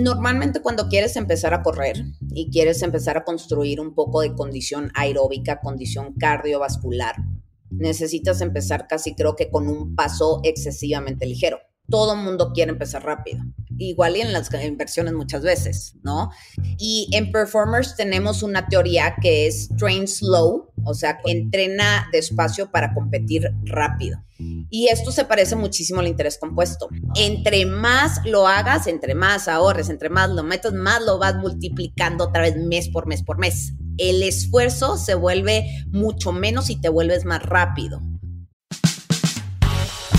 Normalmente cuando quieres empezar a correr y quieres empezar a construir un poco de condición aeróbica, condición cardiovascular, necesitas empezar casi creo que con un paso excesivamente ligero. Todo mundo quiere empezar rápido igual y en las inversiones muchas veces, ¿no? Y en performers tenemos una teoría que es train slow, o sea, entrena despacio para competir rápido. Y esto se parece muchísimo al interés compuesto. Entre más lo hagas, entre más ahorres, entre más lo metas, más lo vas multiplicando otra vez mes por mes por mes. El esfuerzo se vuelve mucho menos y te vuelves más rápido.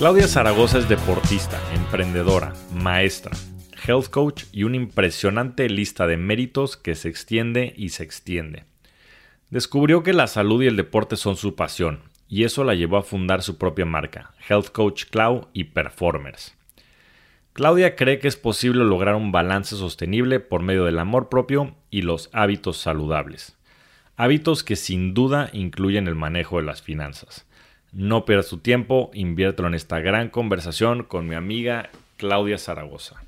Claudia Zaragoza es deportista, emprendedora, maestra, health coach y una impresionante lista de méritos que se extiende y se extiende. Descubrió que la salud y el deporte son su pasión y eso la llevó a fundar su propia marca, Health Coach Clau y Performers. Claudia cree que es posible lograr un balance sostenible por medio del amor propio y los hábitos saludables. Hábitos que sin duda incluyen el manejo de las finanzas. No pierdas tu tiempo, inviértelo en esta gran conversación con mi amiga Claudia Zaragoza.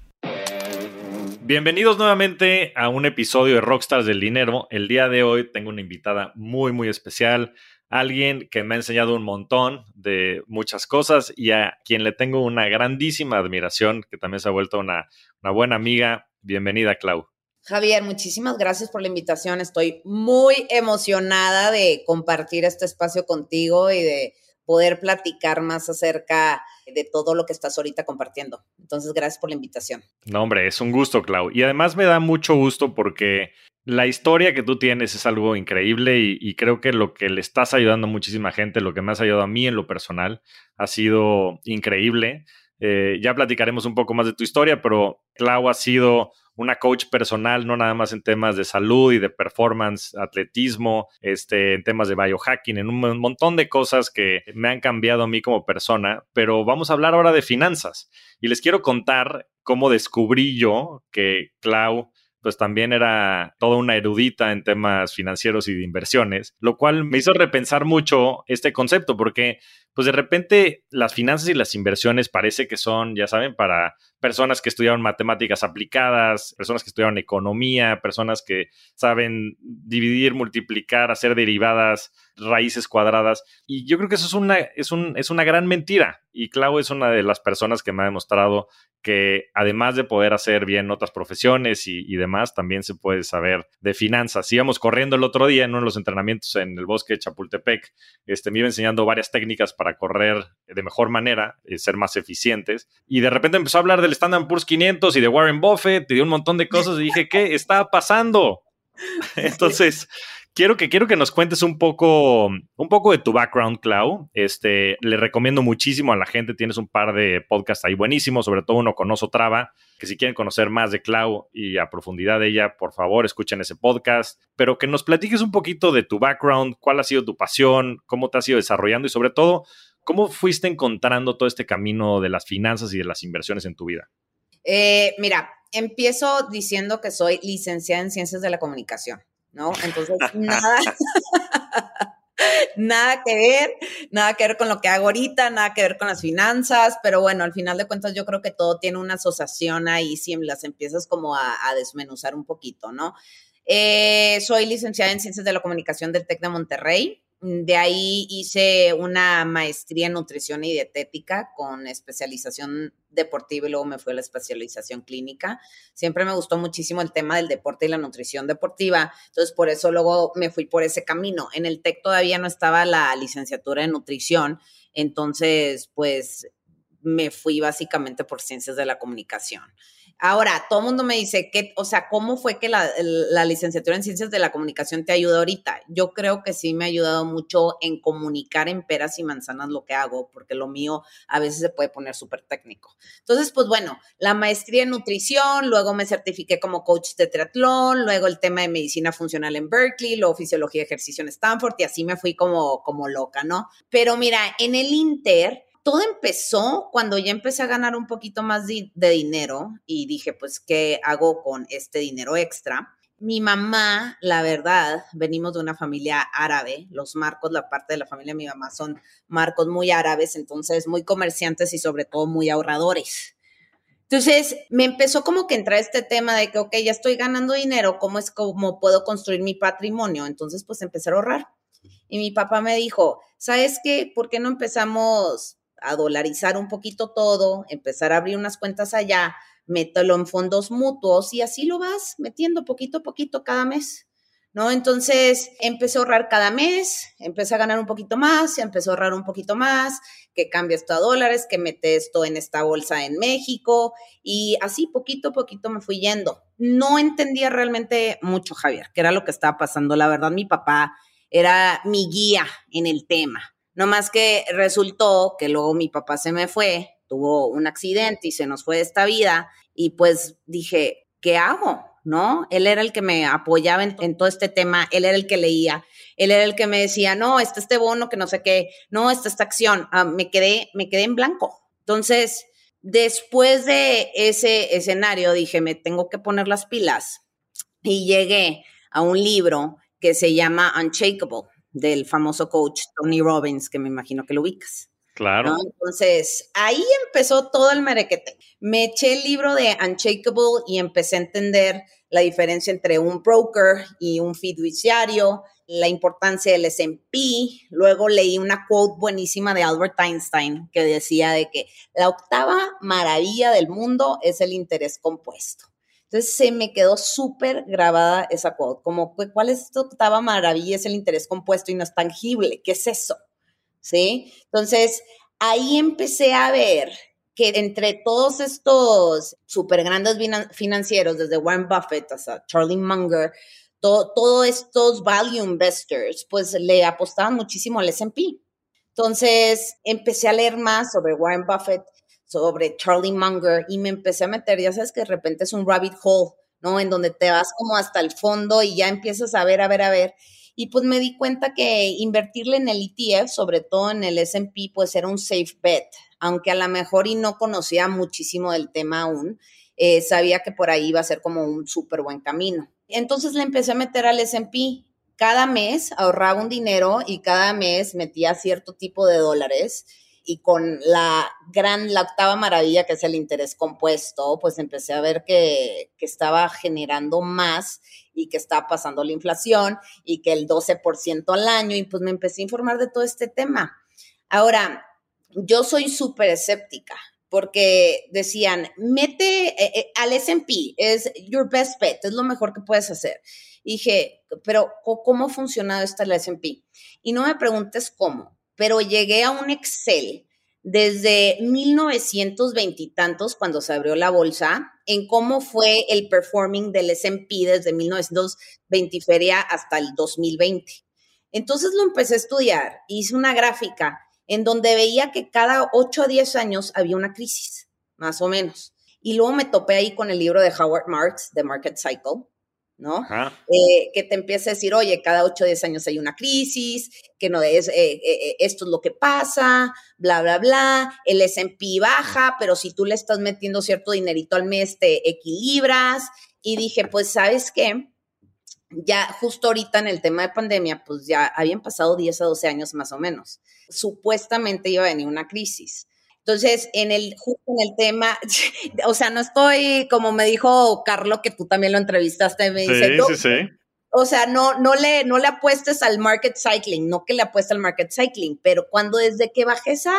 Bienvenidos nuevamente a un episodio de Rockstars del Dinero. El día de hoy tengo una invitada muy, muy especial, alguien que me ha enseñado un montón de muchas cosas y a quien le tengo una grandísima admiración, que también se ha vuelto una, una buena amiga. Bienvenida, Clau. Javier, muchísimas gracias por la invitación. Estoy muy emocionada de compartir este espacio contigo y de poder platicar más acerca de todo lo que estás ahorita compartiendo. Entonces, gracias por la invitación. No, hombre, es un gusto, Clau. Y además me da mucho gusto porque la historia que tú tienes es algo increíble y, creo que lo que le estás ayudando a muchísima gente, lo que me has ayudado a mí en lo personal, ha sido increíble. Eh, ya platicaremos un poco más de tu historia, pero Clau ha sido una coach personal, no nada más en temas de salud y de performance, atletismo, este, en temas de biohacking, en un montón de cosas que me han cambiado a mí como persona, pero vamos a hablar ahora de finanzas. Y les quiero contar cómo descubrí yo que Clau pues también era toda una erudita en temas financieros y de inversiones, lo cual me hizo repensar mucho este concepto, porque pues de repente las finanzas y las inversiones parece que son, ya saben, para personas que estudiaron matemáticas aplicadas, personas que estudiaron economía, personas que saben dividir, multiplicar, hacer derivadas, raíces cuadradas. Y yo creo que eso es una, es un, es una gran mentira. Y Clau es una de las personas que me ha demostrado que además de poder hacer bien otras profesiones y, y, demás, también se puede saber de finanzas. Íbamos corriendo el otro día en uno de los entrenamientos en el bosque de Chapultepec, este, me iba enseñando varias técnicas para correr de mejor manera, y ser más eficientes, y de repente empezó a hablar del Standard Poor's 500 y de Warren Buffett y de un montón de cosas, y dije, ¿qué está pasando? Entonces, quiero que, quiero que nos cuentes un poco, un poco de tu background, Clau. Este, le recomiendo muchísimo a la gente. Tienes un par de podcasts ahí buenísimos, sobre todo uno con Oso Traba, que si quieren conocer más de Clau y a profundidad de ella, por favor, escuchen ese podcast. Pero que nos platiques un poquito de tu background, cuál ha sido tu pasión, cómo te has ido desarrollando y sobre todo, cómo fuiste encontrando todo este camino de las finanzas y de las inversiones en tu vida. Eh, mira, empiezo diciendo que soy licenciada en Ciencias de la Comunicación. ¿no? Entonces, nada, nada que ver, nada que ver con lo que hago ahorita, nada que ver con las finanzas, pero bueno, al final de cuentas yo creo que todo tiene una asociación ahí si las empiezas como a, desmenuzar un poquito, ¿no? Eh, soy licenciada en Ciencias de la Comunicación del TEC de Monterrey. De ahí hice una maestría en nutrición y dietética con especialización deportiva y luego me fui a la especialización clínica. Siempre me gustó muchísimo el tema del deporte y la nutrición deportiva, entonces por eso luego me fui por ese camino. En el TEC todavía no estaba la licenciatura en nutrición, entonces pues me fui básicamente por ciencias de la comunicación. Ahora, todo el mundo me dice, que, o sea, ¿cómo fue que la, licenciatura en Ciencias de la Comunicación te ayuda ahorita? Yo creo que sí me ha ayudado mucho en comunicar en peras y manzanas lo que hago, porque lo mío a veces se puede poner súper técnico. Entonces, pues bueno, la maestría en nutrición, luego me certifiqué como coach de triatlón, luego el tema de medicina funcional en Berkeley, luego fisiología y ejercicio en Stanford, y así me fui como, como loca, ¿no? Pero mira, en el Inter todo empezó cuando ya empecé a ganar un poquito más de, dinero y dije, pues, ¿qué hago con este dinero extra? Mi mamá, la verdad, venimos de una familia árabe. Los marcos, la parte de la familia de mi mamá son marcos muy árabes, entonces muy comerciantes y sobre todo muy ahorradores. Entonces me empezó como que entrar este tema de que, ok, ya estoy ganando dinero, ¿cómo es como puedo construir mi patrimonio? Entonces, pues empecé a ahorrar. Y mi papá me dijo, ¿sabes qué? ¿Por qué no empezamos a dolarizar un poquito todo, empezar a abrir unas cuentas allá, mételo en fondos mutuos y así lo vas metiendo poquito a poquito cada mes. ¿No? Entonces empecé a ahorrar cada mes, empecé a ganar un poquito más, empecé a ahorrar un poquito más, que cambia esto a dólares, que mete esto en esta bolsa en México y así poquito a poquito me fui yendo. No entendía realmente mucho, Javier, qué era lo que estaba pasando. La verdad, mi papá era mi guía en el tema. No más que resultó que luego mi papá se me fue, tuvo un accidente y se nos fue de esta vida y pues dije, ¿qué hago? ¿No? Él era el que me apoyaba en, todo este tema, él era el que leía, él era el que me decía, no, está este bono que no sé qué, no, está esta acción, ah, me, quedé, me quedé en blanco. Entonces, después de ese escenario, dije, me tengo que poner las pilas y llegué a un libro que se llama Unshakable del famoso coach Tony Robbins, que me imagino que lo ubicas. Claro. Entonces, ahí empezó todo el merequete. Me eché el libro de Unshakable y empecé a entender la diferencia entre un broker y un fiduciario, la importancia del S&P. Luego leí una quote buenísima de Albert Einstein que decía de que la octava maravilla del mundo es el interés compuesto. Entonces se me quedó súper grabada esa quote, como, ¿cuál es esta octava maravilla? Es el interés compuesto y no es tangible. ¿Qué es eso? ¿Sí? Entonces ahí empecé a ver que entre todos estos súper grandes financieros, desde Warren Buffett hasta Charlie Munger, todos estos value investors, pues le apostaban muchísimo al SP. Entonces empecé a leer más sobre Warren Buffett, sobre Charlie Munger y me empecé a meter, ya sabes que de repente es un rabbit hole, ¿no? En donde te vas como hasta el fondo y ya empiezas a ver, a ver, a ver. Y pues me di cuenta que invertirle en el ETF, sobre todo en el SP, pues era un safe bet, aunque a lo mejor y no conocía muchísimo del tema aún, eh, sabía que por ahí iba a ser como un súper buen camino. Entonces le empecé a meter al SP. Cada mes ahorraba un dinero y cada mes metía cierto tipo de dólares y con la gran, la octava maravilla que es el interés compuesto, pues empecé a ver que, estaba generando más y que estaba pasando la inflación y que el 12% al año y pues me empecé a informar de todo este tema. Ahora, yo soy súper escéptica porque decían, mete eh, eh, al S&P, es your best bet, es lo mejor que puedes hacer. dije, pero ¿cómo ha funcionado esta el S&P? Y no me preguntes cómo, pero llegué a un Excel desde 1920 y tantos, cuando se abrió la bolsa, en cómo fue el performing del S&P desde 1920 feria hasta el 2020. Entonces lo empecé a estudiar, hice una gráfica en donde veía que cada 8 a 10 años había una crisis, más o menos. Y luego me topé ahí con el libro de Howard Marks, The Market Cycle, ¿no? Eh, que te empiece a decir, oye, cada 8 o 10 años hay una crisis, que no es, eh, eh, esto es lo que pasa, bla, bla, bla, el S&P baja, pero si tú le estás metiendo cierto dinerito al mes, te equilibras. Y dije, pues, ¿sabes qué? Ya justo ahorita en el tema de pandemia, pues ya habían pasado 10 a 12 años más o menos. Supuestamente iba a venir una crisis. Entonces, en el, justo en el tema, o sea, no estoy, como me dijo Carlos, que tú también lo entrevistaste, me dice, sí, sí, sí. O sea, no, no, le, no le apuestes al market cycling, no que le apuestes al market cycling, pero cuando desde que bajé esa,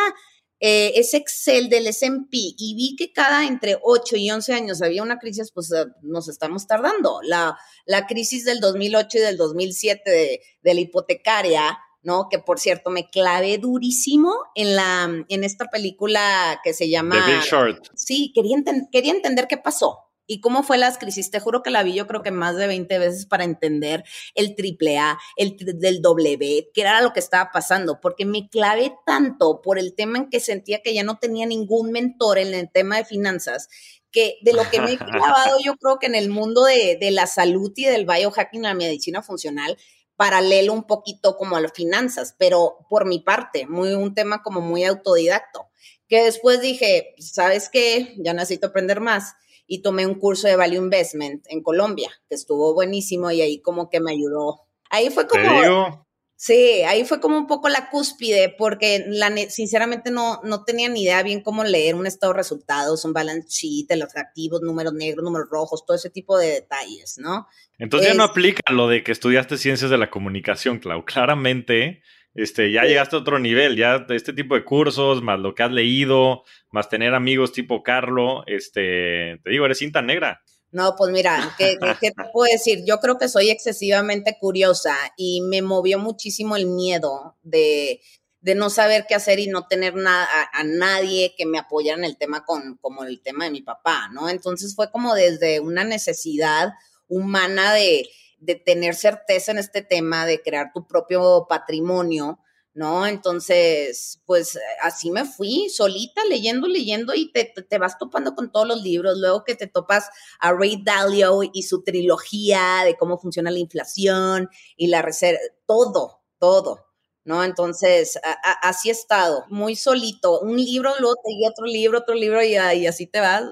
eh, ese Excel del S&P y vi que cada entre 8 y 11 años había una crisis, pues eh, nos estamos tardando. La, la crisis del 2008 y del 2007 de, de la hipotecaria, ¿no? Que por cierto me clavé durísimo en la en esta película que se llama The Big Short. Sí, quería, quería entender qué pasó. ¿Y cómo fue las crisis? Te juro que la vi yo creo que más de 20 veces para entender el triple A, el del W, qué era lo que estaba pasando, porque me clavé tanto por el tema en que sentía que ya no tenía ningún mentor en el tema de finanzas, que de lo que me he clavado yo creo que en el mundo de, de la salud y del biohacking, la medicina funcional, paralelo un poquito como a las finanzas, pero por mi parte, muy un tema como muy autodidacto, que después dije, ¿sabes qué? Ya necesito aprender más y tomé un curso de Value Investment en Colombia, que estuvo buenísimo y ahí como que me ayudó. Ahí fue como... Sí, ahí fue como un poco la cúspide, porque la, sinceramente no, no tenía ni idea bien cómo leer un estado de resultados, un balance sheet, los activos, números negros, números rojos, todo ese tipo de detalles, ¿no? Entonces ya no aplica lo de que estudiaste ciencias de la comunicación, Clau. Claramente este, ya llegaste a otro nivel, ya este tipo de cursos, más lo que has leído, más tener amigos tipo Carlo, este, te digo, eres cinta negra. No, pues mira, ¿qué, ¿qué, te puedo decir? Yo creo que soy excesivamente curiosa y me movió muchísimo el miedo de, de no saber qué hacer y no tener nada, a, nadie que me apoyara en el tema con, como el tema de mi papá, ¿no? Entonces fue como desde una necesidad humana de, de tener certeza en este tema, de crear tu propio patrimonio, ¿no? Entonces, pues así me fui, solita, leyendo, leyendo y te, te, vas topando con todos los libros. Luego que te topas a Ray Dalio y su trilogía de cómo funciona la inflación y la reserva, todo, todo. ¿No? Entonces, así he estado, muy solito, un libro, luego te otro libro, otro libro y, y así te vas.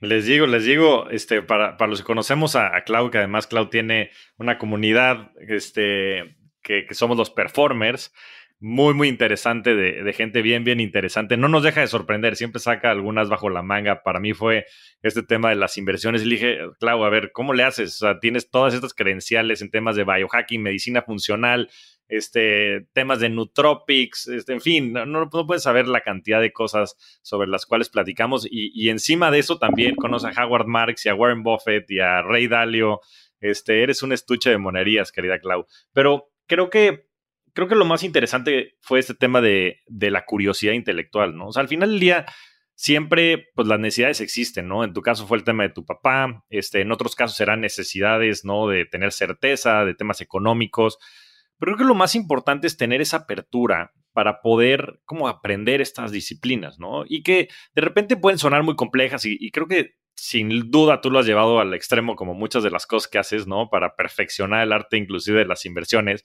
Les digo, les digo, este, para, para los que conocemos a, a, Clau, que además Clau tiene una comunidad, este, que, somos los performers, muy, muy interesante, de, gente bien, bien interesante. No nos deja de sorprender, siempre saca algunas bajo la manga. Para mí fue este tema de las inversiones. Y dije, Clau, a ver, ¿cómo le haces? O sea, tienes todas estas credenciales en temas de biohacking, medicina funcional, este, temas de nootropics, este, en fin, no, no, puedes saber la cantidad de cosas sobre las cuales platicamos y, encima de eso también conoces a Howard Marks y a Warren Buffett y a Ray Dalio, este, eres un estuche de monerías, querida Clau, pero creo que creo que lo más interesante fue este tema de, de la curiosidad intelectual, ¿no? O sea, al final del día siempre pues las necesidades existen, ¿no? En tu caso fue el tema de tu papá, este, en otros casos serán necesidades, ¿no? De tener certeza, de temas económicos, pero creo que lo más importante es tener esa apertura para poder como aprender estas disciplinas, ¿no? Y que de repente pueden sonar muy complejas y, y creo que sin duda tú lo has llevado al extremo como muchas de las cosas que haces, ¿no? Para perfeccionar el arte inclusive de las inversiones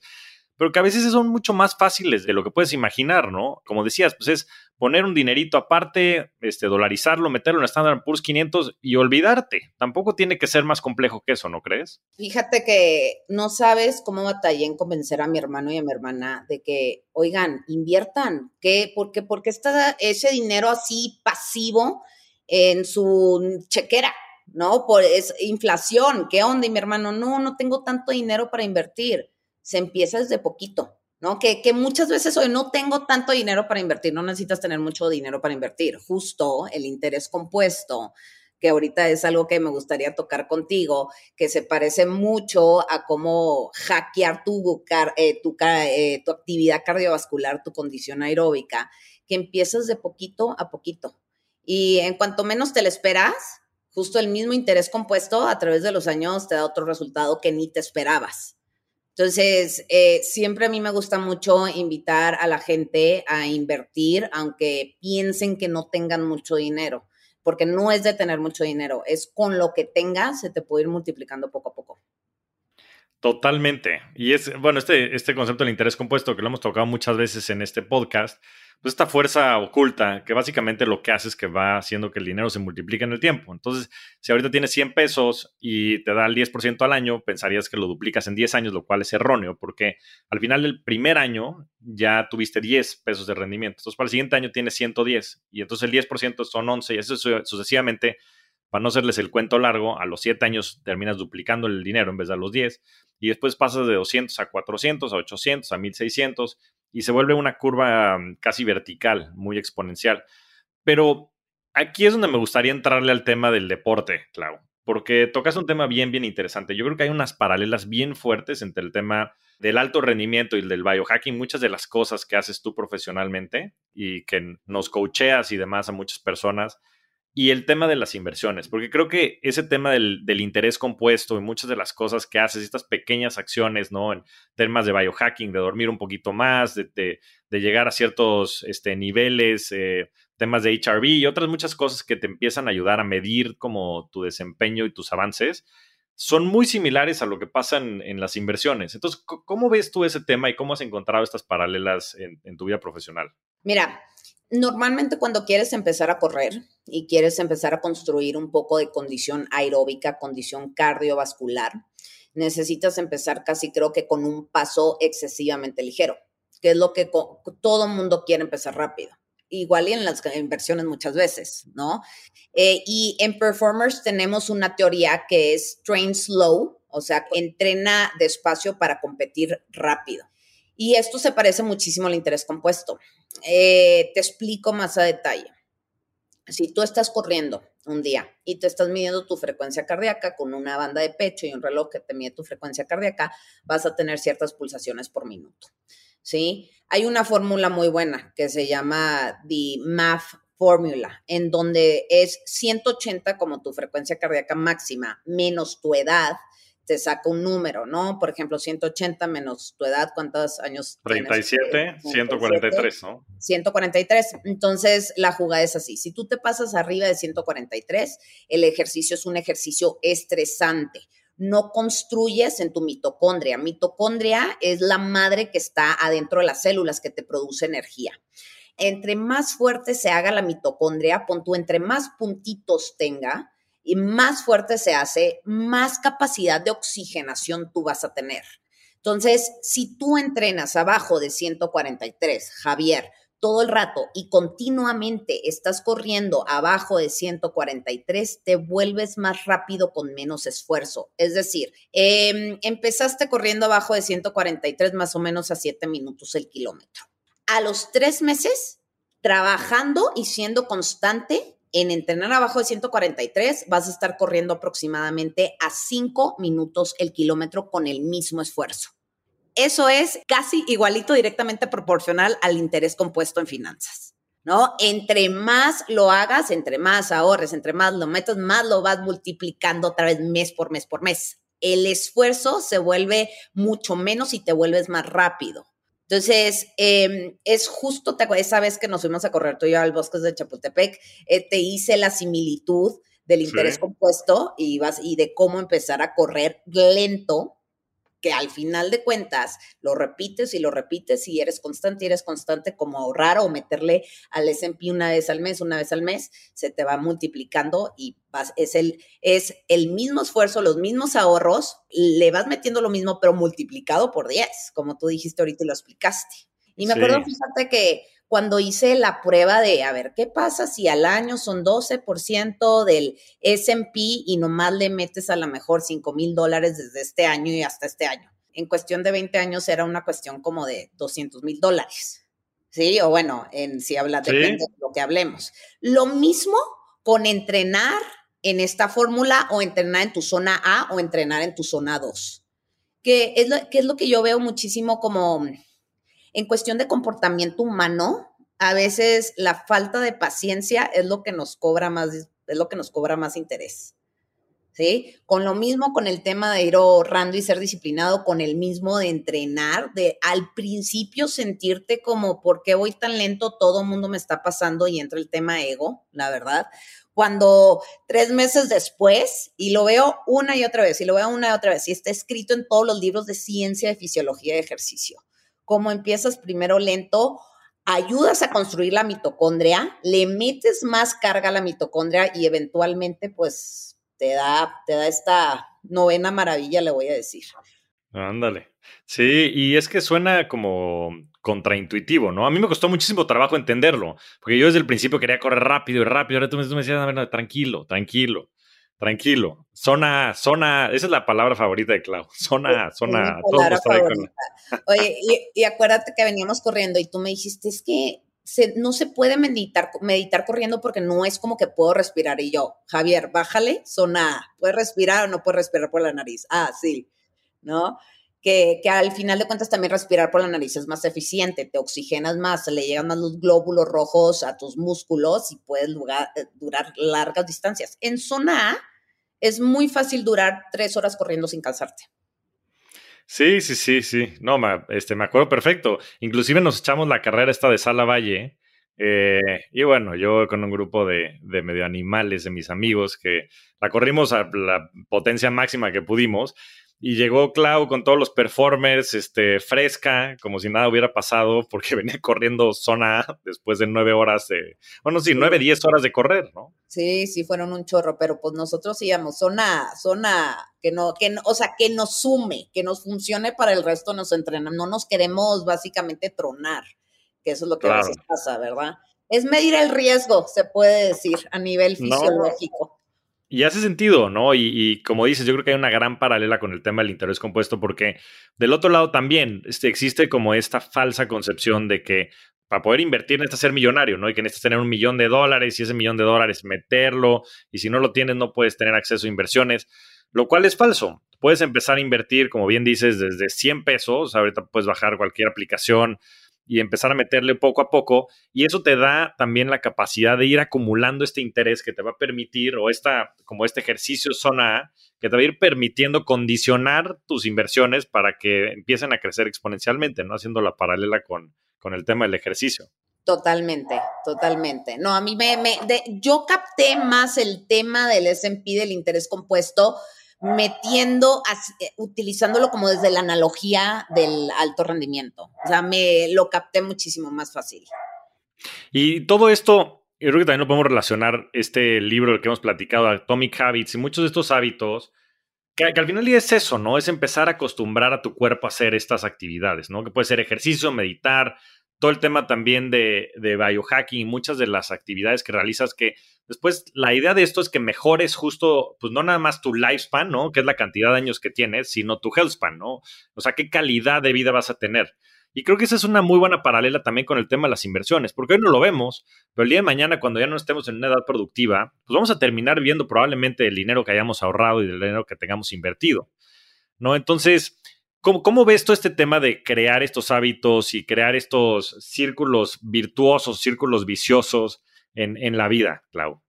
pero que a veces son mucho más fáciles de lo que puedes imaginar, ¿no? Como decías, pues es poner un dinerito aparte, este, dolarizarlo, meterlo en Standard Poor's 500 y olvidarte. Tampoco tiene que ser más complejo que eso, ¿no crees? Fíjate que no sabes cómo batallé en convencer a mi hermano y a mi hermana de que, oigan, inviertan, ¿qué? Porque, porque está ese dinero así pasivo en su chequera, ¿no? Por es inflación, ¿qué onda? Y mi hermano, no, no tengo tanto dinero para invertir se empieza desde poquito, ¿no? Que, que muchas veces hoy no tengo tanto dinero para invertir, no necesitas tener mucho dinero para invertir, justo el interés compuesto que ahorita es algo que me gustaría tocar contigo, que se parece mucho a cómo hackear tu, eh, tu, eh, tu actividad cardiovascular, tu condición aeróbica, que empiezas de poquito a poquito. Y en cuanto menos te lo esperas, justo el mismo interés compuesto a través de los años te da otro resultado que ni te esperabas. Entonces, eh, siempre a mí me gusta mucho invitar a la gente a invertir, aunque piensen que no tengan mucho dinero, porque no es de tener mucho dinero, es con lo que tengas, se te puede ir multiplicando poco a poco. Totalmente. Y es, bueno, este, este concepto del interés compuesto que lo hemos tocado muchas veces en este podcast, pues esta fuerza oculta que básicamente lo que hace es que va haciendo que el dinero se multiplique en el tiempo. Entonces, si ahorita tienes 100 pesos y te da el 10% al año, pensarías que lo duplicas en 10 años, lo cual es erróneo, porque al final del primer año ya tuviste 10 pesos de rendimiento. Entonces, para el siguiente año tienes 110 y entonces el 10% son 11 y eso sucesivamente para no hacerles el cuento largo, a los 7 años terminas duplicando el dinero en vez de a los 10 y después pasas de 200 a 400, a 800, a 1600 y se vuelve una curva mm, casi vertical, muy exponencial. Pero aquí es donde me gustaría entrarle al tema del deporte, Clau, porque tocas un tema bien, bien interesante. Yo creo que hay unas paralelas bien fuertes entre el tema del alto rendimiento y el del biohacking. Muchas de las cosas que haces tú profesionalmente y que nos coacheas y demás a muchas personas, y el tema de las inversiones, porque creo que ese tema del, interés compuesto y muchas de las cosas que haces, estas pequeñas acciones, ¿no? En temas de biohacking, de dormir un poquito más, de, llegar a ciertos este, niveles, eh, temas de HRV y otras muchas cosas que te empiezan a ayudar a medir como tu desempeño y tus avances, son muy similares a lo que pasa en, las inversiones. Entonces, ¿cómo ves tú ese tema y cómo has encontrado estas paralelas en tu vida profesional? Mira, Normalmente cuando quieres empezar a correr y quieres empezar a construir un poco de condición aeróbica, condición cardiovascular, necesitas empezar casi creo que con un paso excesivamente ligero, que es lo que todo mundo quiere empezar rápido. Igual y en las inversiones muchas veces, ¿no? Eh, y en Performers tenemos una teoría que es train slow, o sea, entrena despacio para competir rápido. Y esto se parece muchísimo al interés compuesto. Eh, te explico más a detalle. Si tú estás corriendo un día y te estás midiendo tu frecuencia cardíaca con una banda de pecho y un reloj que te mide tu frecuencia cardíaca, vas a tener ciertas pulsaciones por minuto. ¿Sí? Hay una fórmula muy buena que se llama the MAF Formula, en donde es 180 como tu frecuencia cardíaca máxima menos tu edad te saca un número, ¿no? Por ejemplo, 180 menos tu edad, ¿cuántos años? 37, tienes? 143, ¿no? 143. Entonces, la jugada es así. Si tú te pasas arriba de 143, el ejercicio es un ejercicio estresante. No construyes en tu mitocondria. Mitocondria es la madre que está adentro de las células que te produce energía. Entre más fuerte se haga la mitocondria, pon tú, entre más puntitos tenga, y más fuerte se hace, más capacidad de oxigenación tú vas a tener. Entonces, si tú entrenas abajo de 143, Javier, todo el rato y continuamente estás corriendo abajo de 143, te vuelves más rápido con menos esfuerzo. Es decir, em, empezaste corriendo abajo de 143 más o menos a 7 minutos el kilómetro. A los tres meses, trabajando y siendo constante, en entrenar abajo de 143 vas a estar corriendo aproximadamente a 5 minutos el kilómetro con el mismo esfuerzo. Eso es casi igualito directamente proporcional al interés compuesto en finanzas, ¿no? Entre más lo hagas, entre más ahorres, entre más lo metas, más lo vas multiplicando otra vez mes por mes por mes. El esfuerzo se vuelve mucho menos y te vuelves más rápido. Entonces, em, es justo, te esa vez que nos fuimos a correr tú y yo al bosque de Chapultepec, eh, te hice la similitud del interés compuesto y, vas, y de cómo empezar a correr lento que al final de cuentas lo repites y lo repites y eres constante y eres constante como ahorrar o meterle al S&P una vez al mes, una vez al mes, se te va multiplicando y vas, es, el, es el mismo esfuerzo, los mismos ahorros, le vas metiendo lo mismo pero multiplicado por 10, como tú dijiste ahorita y lo explicaste. Y me acuerdo, fíjate que cuando hice la prueba de, a ver, ¿qué pasa si al año son 12% del SP y nomás le metes a lo mejor 5 mil dólares desde este año y hasta este año? En cuestión de 20 años era una cuestión como de 200 mil dólares. ¿Sí? O bueno, en, si habla, de lo que hablemos. Lo mismo con entrenar en esta fórmula o entrenar en tu zona A o entrenar en tu zona 2. Que es que es lo que yo veo muchísimo como en cuestión de comportamiento humano, a veces la falta de paciencia es lo que nos cobra más, es lo que nos cobra más interés. ¿Sí? Con lo mismo con el tema de ir ahorrando y ser disciplinado, con el mismo de entrenar, de al principio sentirte como, ¿por qué voy tan lento? Todo el mundo me está pasando y entra el tema ego, la verdad. Cuando tres meses después, y lo veo una y otra vez, y lo veo una y otra vez, y está escrito en todos los libros de ciencia de fisiología de ejercicio cómo empiezas primero lento, ayudas a construir la mitocondria, le metes más carga a la mitocondria y eventualmente pues te da, te da esta novena maravilla, le voy a decir. Ándale. Sí, y es que suena como contraintuitivo, ¿no? A mí me costó muchísimo trabajo entenderlo, porque yo desde el principio quería correr rápido y rápido, ahora tú me, decías, a ver, tranquilo, tranquilo. Tranquilo. Zona, zona, esa es la palabra favorita de Clau. Zona, zona. Oye, y, acuérdate que veníamos corriendo y tú me dijiste, es que no se puede meditar, meditar corriendo porque no es como que puedo respirar. Y yo, Javier, bájale, zona ¿Puedes respirar o no puedes respirar por la nariz? Ah, sí. ¿No? que, que, al final de cuentas también respirar por la nariz es más eficiente, te oxigenas más, le llegan más los glóbulos rojos a tus músculos y puedes durar, eh, durar largas distancias. En zona A es muy fácil durar tres horas corriendo sin cansarte. Sí, sí, sí, sí. No, este, me acuerdo perfecto. Inclusive nos echamos la carrera esta de Sala Valle. Eh, y bueno, yo con un grupo de, de medio animales de mis amigos que la corrimos a la potencia máxima que pudimos y llegó Clau con todos los performers, este, fresca, como si nada hubiera pasado, porque venía corriendo zona A después de nueve horas de, bueno, sí, nueve, diez horas de correr, ¿no? Sí, sí, fueron un chorro, pero pues nosotros íbamos zona, zona, que no, que no, o sea, que nos sume, que nos funcione para el resto nos entrenan. No nos queremos básicamente tronar, que eso es lo que a veces pasa, ¿verdad? Es medir el riesgo, se puede decir, a nivel fisiológico. Y hace sentido, ¿no? Y, como dices, yo creo que hay una gran paralela con el tema del interés compuesto, porque del otro lado también este, existe como esta falsa concepción de que para poder invertir necesitas ser millonario, ¿no? Y que necesitas tener un millón de dólares y ese millón de dólares meterlo, y si no lo tienes no puedes tener acceso a inversiones, lo cual es falso. Puedes empezar a invertir, como bien dices, desde 100 pesos, ahorita puedes bajar cualquier aplicación, y empezar a meterle poco a poco. Y eso te da también la capacidad de ir acumulando este interés que te va a permitir, o esta, como este ejercicio zona A, que te va a ir permitiendo condicionar tus inversiones para que empiecen a crecer exponencialmente, ¿no? Haciendo la paralela con, con el tema del ejercicio. Totalmente, totalmente. No, a mí me, me yo capté más el tema del S&P del interés compuesto metiendo, eh, utilizándolo como desde la analogía del alto rendimiento. O sea, me lo capté muchísimo más fácil. Y todo esto, yo creo que también lo podemos relacionar, este libro del que hemos platicado, Atomic Habits, y muchos de estos hábitos, que, al final es eso, ¿no? Es empezar a acostumbrar a tu cuerpo a hacer estas actividades, ¿no? Que puede ser ejercicio, meditar, todo el tema también de, biohacking y muchas de las actividades que realizas que después la idea de esto es que mejores justo, pues no nada más tu lifespan, ¿no? Que es la cantidad de años que tienes, sino tu healthspan, ¿no? O sea, qué calidad de vida vas a tener. Y creo que esa es una muy buena paralela también con el tema de las inversiones, porque hoy no lo vemos, pero el día de mañana, cuando ya no estemos en una edad productiva, pues vamos a terminar viendo probablemente el dinero que hayamos ahorrado y el dinero que tengamos invertido, ¿no? Entonces, ¿Cómo, ves todo este tema de crear estos hábitos y crear estos círculos virtuosos, círculos viciosos en, la vida, Clau?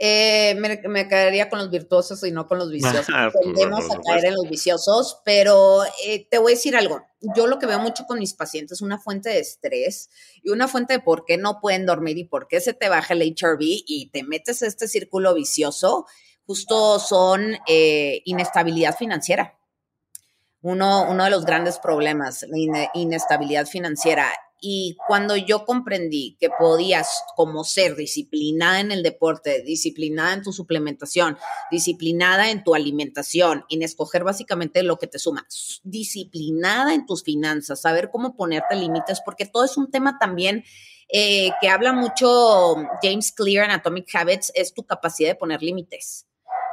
Eh, me, caería con los virtuosos y no con los viciosos. Ah, Tendemos a caer en los viciosos, pero eh, te voy a decir algo. Yo lo que veo mucho con mis pacientes es una fuente de estrés y una fuente de por qué no pueden dormir y por qué se te baja el HRV y te metes a este círculo vicioso, justo son eh, inestabilidad financiera uno, uno de los grandes problemas, la inestabilidad financiera. Y cuando yo comprendí que podías como ser disciplinada en el deporte, disciplinada en tu suplementación, disciplinada en tu alimentación, en escoger básicamente lo que te suma, disciplinada en tus finanzas, saber cómo ponerte límites, porque todo es un tema también eh, que habla mucho James Clear en Atomic Habits, es tu capacidad de poner límites.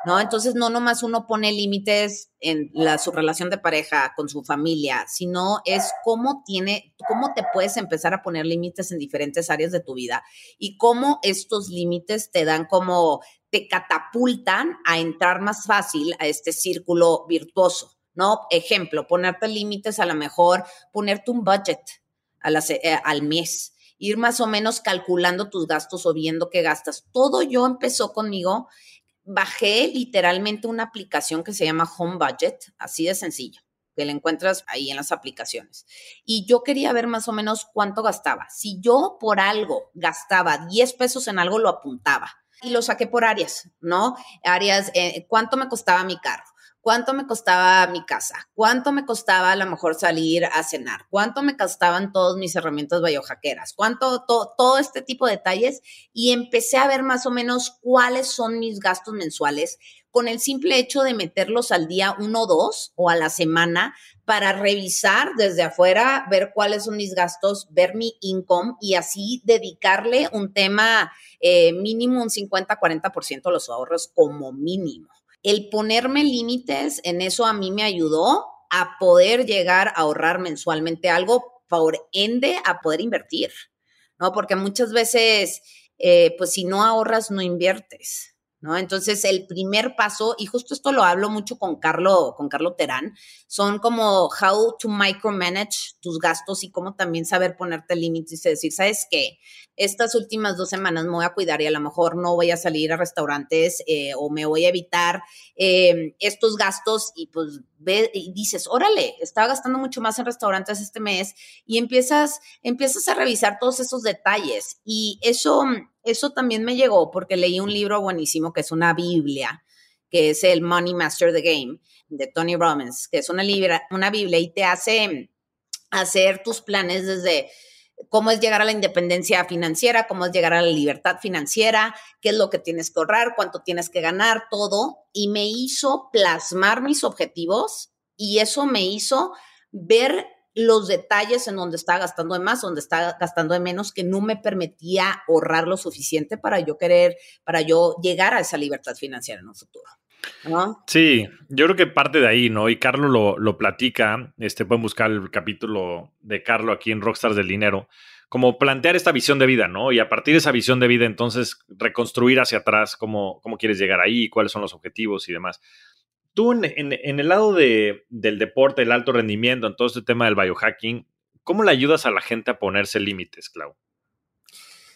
¿No? Entonces, no nomás uno pone límites en la, su relación de pareja con su familia, sino es cómo tiene, cómo te puedes empezar a poner límites en diferentes áreas de tu vida y cómo estos límites te dan como, te catapultan a entrar más fácil a este círculo virtuoso, ¿no? Ejemplo, ponerte límites a lo mejor, ponerte un budget eh, al mes ir más o menos calculando tus gastos o viendo qué gastas. Todo yo empezó conmigo bajé literalmente una aplicación que se llama Home Budget, así de sencillo, que la encuentras ahí en las aplicaciones. Y yo quería ver más o menos cuánto gastaba. Si yo por algo gastaba 10 pesos en algo, lo apuntaba. Y lo saqué por áreas, ¿no? Áreas, eh, ¿cuánto me costaba mi carro? Cuánto me costaba mi casa, cuánto me costaba a lo mejor salir a cenar, cuánto me costaban todas mis herramientas biohackeras, cuánto, todo este tipo de detalles y empecé a ver más o menos cuáles son mis gastos mensuales con el simple hecho de meterlos al día uno o dos o a la semana para revisar desde afuera, ver cuáles son mis gastos, ver mi income y así dedicarle un tema eh, mínimo un 50-40% a los ahorros como mínimo el ponerme límites en eso a mí me ayudó a poder llegar a ahorrar mensualmente algo, por ende a poder invertir, ¿no? Porque muchas veces, eh, pues si no ahorras, no inviertes. ¿No? Entonces, el primer paso, y justo esto lo hablo mucho con Carlo, con Carlo Terán, son como how to micromanage tus gastos y cómo también saber ponerte límites y decir, ¿sabes qué? Estas últimas dos semanas me voy a cuidar y a lo mejor no voy a salir a restaurantes eh, o me voy a evitar eh, estos gastos y pues ve y dices, órale, estaba gastando mucho más en restaurantes este mes y empiezas, empiezas a revisar todos esos detalles. Y eso eso también me llegó porque leí un libro buenísimo que es una Biblia, que es el Money Master the Game de Tony Robbins, que es una, una Biblia y te hace hacer tus planes desde cómo es llegar a la independencia financiera, cómo es llegar a la libertad financiera, qué es lo que tienes que ahorrar, cuánto tienes que ganar, todo. Y me hizo plasmar mis objetivos y eso me hizo ver los detalles en donde estaba gastando de más, donde estaba gastando de menos, que no me permitía ahorrar lo suficiente para yo querer, para yo llegar a esa libertad financiera en un futuro. ¿No? Sí, yo creo que parte de ahí, ¿no? Y Carlos lo, lo platica, este, pueden buscar el capítulo de Carlos aquí en Rockstars del Dinero, como plantear esta visión de vida, ¿no? Y a partir de esa visión de vida, entonces reconstruir hacia atrás cómo, cómo quieres llegar ahí, cuáles son los objetivos y demás. Tú en, el lado del deporte, el alto rendimiento, en todo este tema del biohacking, ¿cómo le ayudas a la gente a ponerse límites, Clau?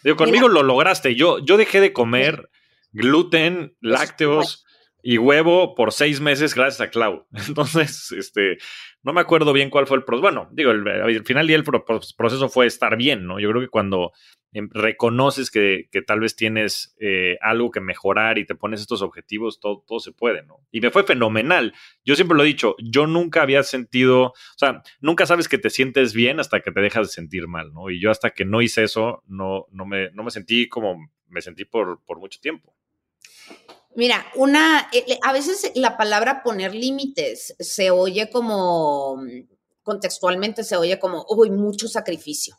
Digo, conmigo lo lograste. Yo, yo dejé de comer gluten, lácteos y huevo por seis meses gracias a Clau. Entonces, este, no me acuerdo bien cuál fue el proceso. Bueno, digo, al final del el proceso fue estar bien, ¿no? Yo creo que cuando em, reconoces que, tal vez tienes eh, algo que mejorar y te pones estos objetivos, todo, todo se puede, ¿no? Y me fue fenomenal. Yo siempre lo he dicho, yo nunca había sentido, o sea, nunca sabes que te sientes bien hasta que te dejas de sentir mal, ¿no? Y yo hasta que no hice eso, no, no, me, no me sentí como me sentí por, por mucho tiempo. Mira, una, eh, a veces la palabra poner límites se oye como, contextualmente se oye como, uy, mucho sacrificio.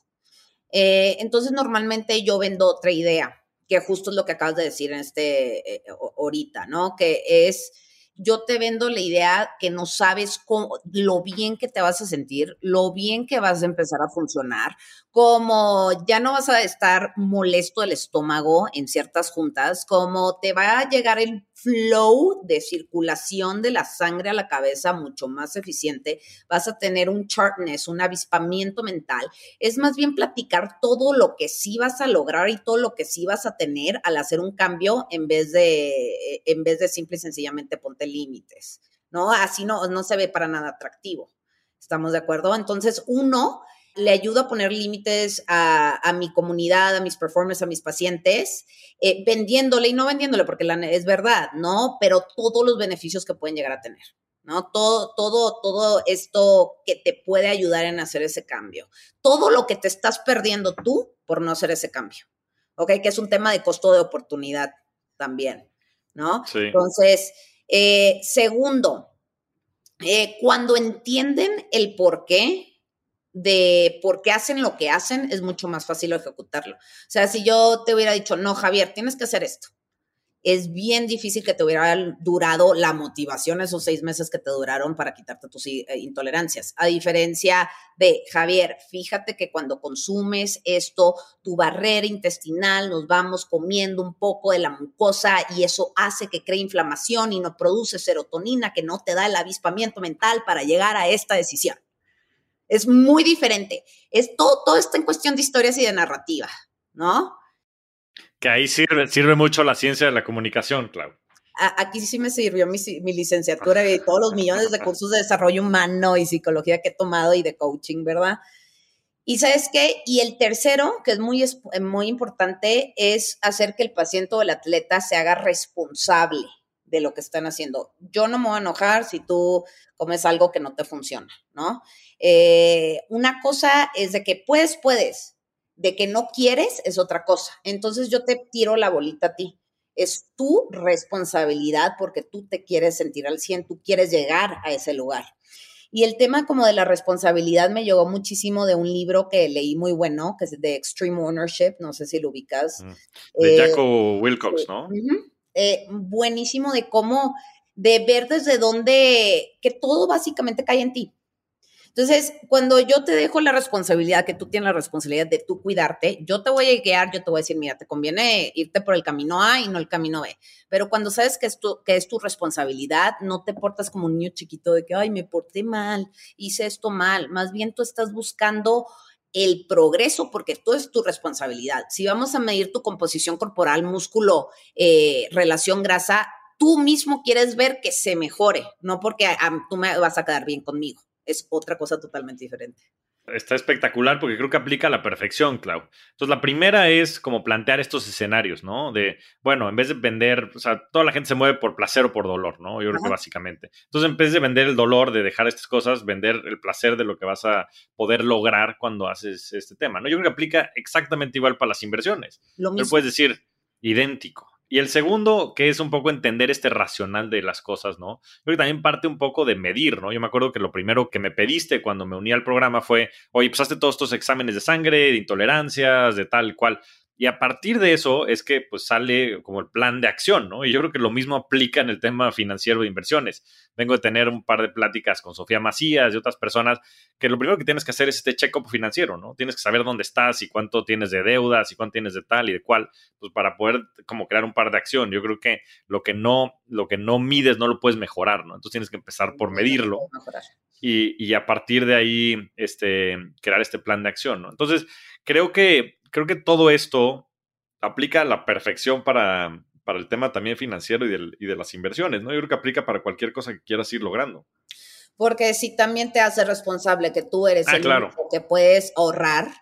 Eh, entonces, normalmente yo vendo otra idea, que justo es lo que acabas de decir en este, eh, ahorita, ¿no? Que es, yo te vendo la idea que no sabes cómo, lo bien que te vas a sentir, lo bien que vas a empezar a funcionar, como ya no vas a estar molesto el estómago en ciertas juntas, como te va a llegar el flow de circulación de la sangre a la cabeza mucho más eficiente, vas a tener un chartness, un avispamiento mental. Es más bien platicar todo lo que sí vas a lograr y todo lo que sí vas a tener al hacer un cambio en vez de, en vez de simple y sencillamente ponte límites, ¿no? Así no, no se ve para nada atractivo. ¿Estamos de acuerdo? Entonces, uno, le ayudo a poner límites a, mi comunidad, a mis performers, a mis pacientes, eh, vendiéndole y no vendiéndole, porque la, es verdad, ¿no? Pero todos los beneficios que pueden llegar a tener, ¿no? Todo, todo, todo esto que te puede ayudar en hacer ese cambio. Todo lo que te estás perdiendo tú por no hacer ese cambio, ¿ok? Que es un tema de costo de oportunidad también, ¿no? Sí. Entonces, eh, segundo, eh, cuando entienden el por qué, de por qué hacen lo que hacen, es mucho más fácil ejecutarlo. O sea, si yo te hubiera dicho, no, Javier, tienes que hacer esto, es bien difícil que te hubiera durado la motivación esos seis meses que te duraron para quitarte tus eh, intolerancias. A diferencia de, Javier, fíjate que cuando consumes esto, tu barrera intestinal nos vamos comiendo un poco de la mucosa y eso hace que cree inflamación y no produce serotonina que no te da el avispamiento mental para llegar a esta decisión. Es muy diferente. Es todo, todo está en cuestión de historias y de narrativa, ¿no? Que ahí sirve, sirve mucho la ciencia de la comunicación, Clau. Aquí sí me sirvió mi, mi licenciatura y todos los millones de cursos de desarrollo humano y psicología que he tomado y de coaching, ¿verdad? Y sabes qué? Y el tercero, que es muy, muy importante, es hacer que el paciente o el atleta se haga responsable de lo que están haciendo. Yo no me voy a enojar si tú comes algo que no te funciona, ¿no? Eh, una cosa es de que puedes, puedes, de que no quieres es otra cosa. Entonces yo te tiro la bolita a ti. Es tu responsabilidad porque tú te quieres sentir al 100, tú quieres llegar a ese lugar. Y el tema como de la responsabilidad me llegó muchísimo de un libro que leí muy bueno, que es de Extreme Ownership, no sé si lo ubicas. Mm. De Jaco Wilcox, ¿no? Eh, buenísimo de cómo, de ver desde dónde, que todo básicamente cae en ti. Entonces, cuando yo te dejo la responsabilidad, que tú tienes la responsabilidad de tú cuidarte, yo te voy a guiar, yo te voy a decir, mira, te conviene irte por el camino A y no el camino B. Pero cuando sabes que es que es tu responsabilidad, no te portas como un niño chiquito de que, ay, me porté mal, hice esto mal. Más bien tú estás buscando el progreso porque todo es tu responsabilidad. Si vamos a medir tu composición corporal, músculo, eh, relación grasa, tú mismo quieres ver que se mejore, no porque tú me vas a quedar bien conmigo es otra cosa totalmente diferente. Está espectacular porque creo que aplica a la perfección, Clau. Entonces, la primera es como plantear estos escenarios, ¿no? De, bueno, en vez de vender, o sea, toda la gente se mueve por placer o por dolor, ¿no? Yo creo que básicamente. Entonces, en vez de vender el dolor de dejar estas cosas, vender el placer de lo que vas a poder lograr cuando haces este tema, ¿no? Yo creo que aplica exactamente igual para las inversiones. Lo mismo. puedes decir idéntico. Y el segundo, que es un poco entender este racional de las cosas, ¿no? Creo que también parte un poco de medir, ¿no? Yo me acuerdo que lo primero que me pediste cuando me uní al programa fue, oye, pues hazte todos estos exámenes de sangre, de intolerancias, de tal cual. Y a partir de eso es que pues sale como el plan de acción, ¿no? Y yo creo que lo mismo aplica en el tema financiero de inversiones. Vengo de tener un par de pláticas con Sofía Macías y otras personas que lo primero que tienes que hacer es este check-up financiero, ¿no? Tienes que saber dónde estás y cuánto tienes de deudas y cuánto tienes de tal y de cual, pues para poder como crear un par de acción. Yo creo que lo que no, lo que no mides no lo puedes mejorar, ¿no? Entonces tienes que empezar por medirlo y, y a partir de ahí este, crear este plan de acción, ¿no? Entonces, creo que creo que todo esto aplica a la perfección para, para el tema también financiero y, y de las inversiones, ¿no? Yo creo que aplica para cualquier cosa que quieras ir logrando. Porque si también te hace responsable que tú eres ah, el único que puedes ahorrar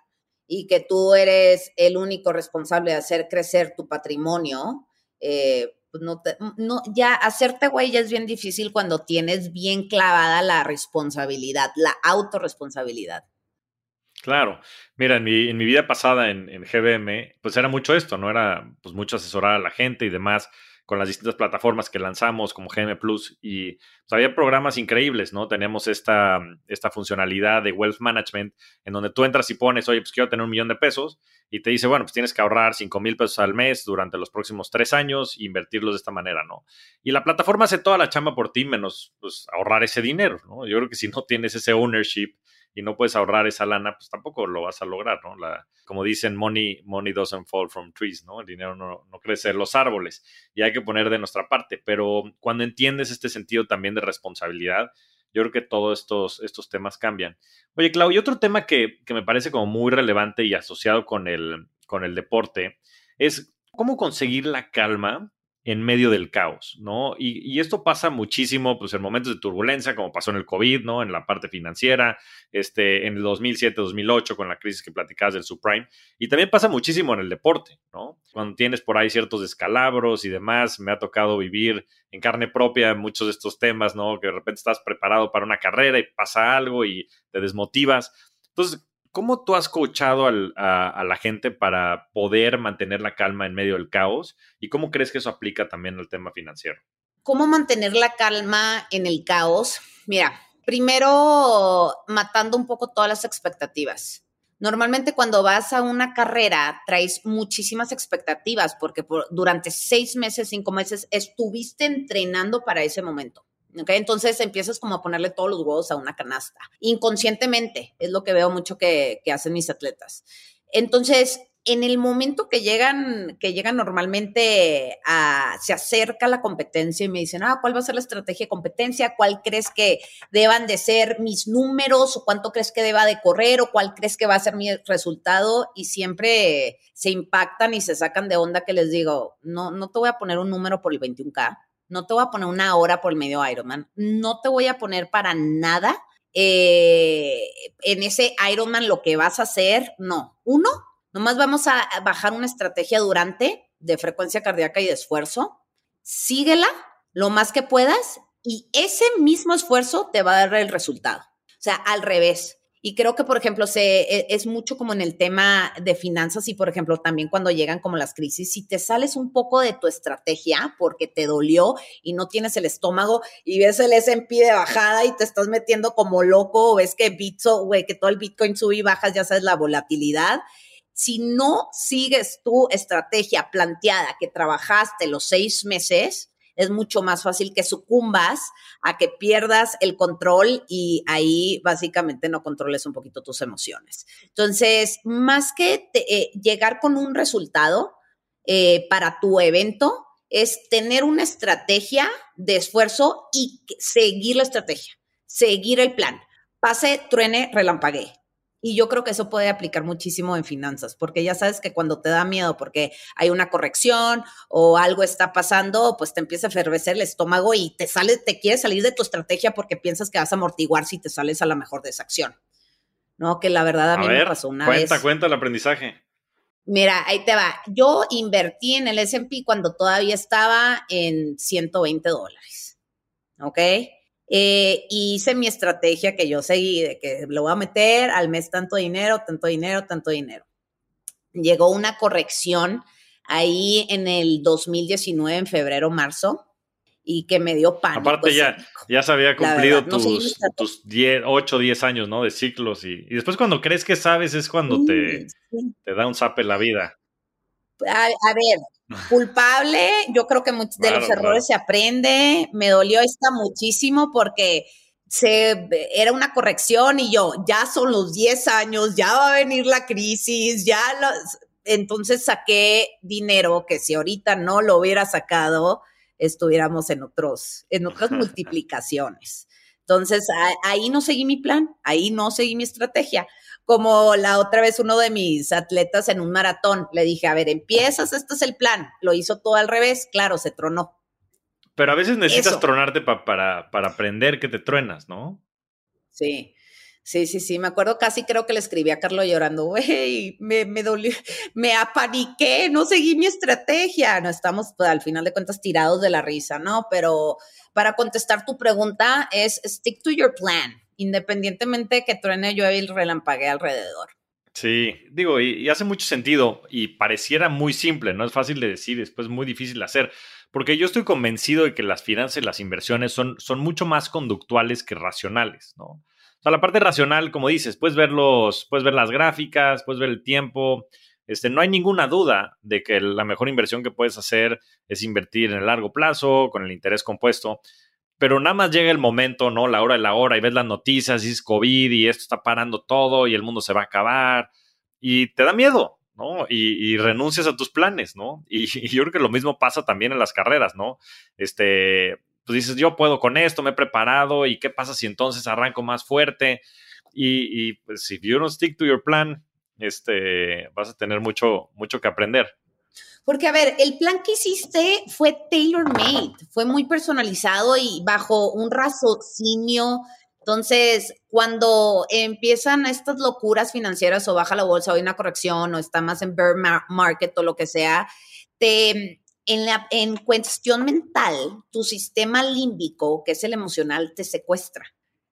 y que tú eres el único responsable de hacer crecer tu patrimonio, eh, pues no, no ya hacerte güey ya es bien difícil cuando tienes bien clavada la responsabilidad, la autorresponsabilidad. Claro, mira, en mi, en mi vida pasada en, en, GBM, pues era mucho esto, ¿no? Era pues mucho asesorar a la gente y demás con las distintas plataformas que lanzamos como GM Plus y pues, había programas increíbles, ¿no? Tenemos esta, esta funcionalidad de Wealth Management en donde tú entras y pones, oye, pues quiero tener un millón de pesos y te dice, bueno, pues tienes que ahorrar 5 mil pesos al mes durante los próximos tres años e invertirlos de esta manera, ¿no? Y la plataforma hace toda la chamba por ti menos pues, ahorrar ese dinero, ¿no? Yo creo que si no tienes ese ownership y no puedes ahorrar esa lana, pues tampoco lo vas a lograr, ¿no? La, como dicen, money, money doesn't fall from trees, ¿no? El dinero no, no crece en los árboles y hay que poner de nuestra parte, pero cuando entiendes este sentido también de responsabilidad, yo creo que todos estos, estos temas cambian. Oye, Clau, y otro tema que, que me parece como muy relevante y asociado con el, con el deporte es cómo conseguir la calma en medio del caos, ¿no? Y, esto pasa muchísimo, pues, en momentos de turbulencia, como pasó en el COVID, ¿no? En la parte financiera, este, en el 2007-2008, con la crisis que platicabas del subprime, y también pasa muchísimo en el deporte, ¿no? Cuando tienes por ahí ciertos descalabros y demás, me ha tocado vivir en carne propia muchos de estos temas, ¿no? Que de repente estás preparado para una carrera y pasa algo y te desmotivas. Entonces, ¿Cómo tú has coachado a, la gente para poder mantener la calma en medio del caos? ¿Y cómo crees que eso aplica también al tema financiero? ¿Cómo mantener la calma en el caos? Mira, primero matando un poco todas las expectativas. Normalmente cuando vas a una carrera traes muchísimas expectativas porque durante seis meses, cinco meses estuviste entrenando para ese momento. Entonces empiezas como a ponerle todos los huevos a una canasta. Inconscientemente, es lo que veo mucho que, hacen mis atletas. Entonces, en el momento que llegan, que llegan normalmente a, se acerca la competencia y me dicen, ah, ¿cuál va a ser la estrategia de competencia? ¿Cuál crees que deban de ser mis números? ¿O cuánto crees que deba de correr? ¿O cuál crees que va a ser mi resultado? Y siempre se impactan y se sacan de onda que les digo, no, no te voy a poner un número por el 21K no te voy a poner una hora por el medio Ironman, no te voy a poner para nada eh, en ese Ironman lo que vas a hacer, no. Uno, nomás vamos a bajar una estrategia durante de frecuencia cardíaca y de esfuerzo, síguela lo más que puedas y ese mismo esfuerzo te va a dar el resultado. O sea, al revés. Y creo que, por ejemplo, se, e, es mucho como en el tema de finanzas y, por ejemplo, también cuando llegan como las crisis, si te sales un poco de tu estrategia porque te dolió y no tienes el estómago y ves el S&P de bajada y te estás metiendo como loco o ves que Bitso, que todo el Bitcoin sube y bajas, ya sabes la volatilidad. Si no sigues tu estrategia planteada que trabajaste los seis meses, es mucho más fácil que sucumbas a que pierdas el control y ahí básicamente no controles un poquito tus emociones. Entonces, más que eh, llegar con un resultado eh, para tu evento, es tener una estrategia de esfuerzo y seguir la estrategia, seguir el plan. Pase, truene, relampaguee. Y yo creo que eso puede aplicar muchísimo en finanzas, porque ya sabes que cuando te da miedo porque hay una corrección o algo está pasando, pues te empieza a efervecer el estómago y te sale, te quieres salir de tu estrategia porque piensas que vas a amortiguar si te sales a la mejor de esa acción. No, que la verdad a, mí me pasó una cuenta, vez. Cuenta, el aprendizaje. Mira, ahí te va. Yo invertí en el SP cuando todavía estaba en 120 dólares. ¿Ok? Eh, hice mi estrategia que yo seguí, de que lo voy a meter al mes tanto dinero, tanto dinero, tanto dinero. Llegó una corrección ahí en el 2019, en febrero, marzo, y que me dio pánico. Aparte ya, ya se había cumplido tus, tus 10, 8, 10 años, ¿no? De ciclos y, y, después cuando crees que sabes es cuando te, te da un zape la vida. A, a, ver, culpable, yo creo que muchos de los errores se aprende, me dolió esta muchísimo porque se, era una corrección y yo, ya son los 10 años, ya va a venir la crisis, ya los, entonces saqué dinero que si ahorita no lo hubiera sacado, estuviéramos en otros, en otras multiplicaciones. Entonces, ahí no seguí mi plan, ahí no seguí mi estrategia como la otra vez uno de mis atletas en un maratón, le dije, a ver, empiezas, este es el plan, lo hizo todo al revés, claro, se tronó. Pero a veces necesitas tronarte para, para aprender que te truenas, ¿no? Sí, sí, sí, sí, me acuerdo casi creo que le escribí a Carlos llorando, güey, me, me dolió, me apaniqué, no seguí mi estrategia, no estamos pues, al final de cuentas tirados de la risa, ¿no? Pero para contestar tu pregunta es stick to your plan independientemente de que truene, llueve y relampague alrededor. Sí, digo, y, hace mucho sentido y pareciera muy simple, no es fácil de decir, después muy difícil de hacer, porque yo estoy convencido de que las finanzas y las inversiones son, son mucho más conductuales que racionales, ¿no? O sea, la parte racional, como dices, puedes ver, los, puedes ver las gráficas, puedes ver el tiempo, este, no hay ninguna duda de que la mejor inversión que puedes hacer es invertir en el largo plazo, con el interés compuesto, pero nada más llega el momento, ¿no? La hora de la hora y ves las noticias y es COVID y esto está parando todo y el mundo se va a acabar y te da miedo, ¿no? Y, renuncias a tus planes, ¿no? Y, yo creo que lo mismo pasa también en las carreras, ¿no? Este, pues dices, yo puedo con esto, me he preparado y qué pasa si entonces arranco más fuerte y, y pues si you don't stick to your plan, este, vas a tener mucho, mucho que aprender. Porque, a ver, el plan que hiciste fue tailor-made, fue muy personalizado y bajo un raciocinio. Entonces, cuando empiezan estas locuras financieras o baja la bolsa o hay una corrección o está más en bear market o lo que sea, te, en, la, en cuestión mental, tu sistema límbico, que es el emocional, te secuestra.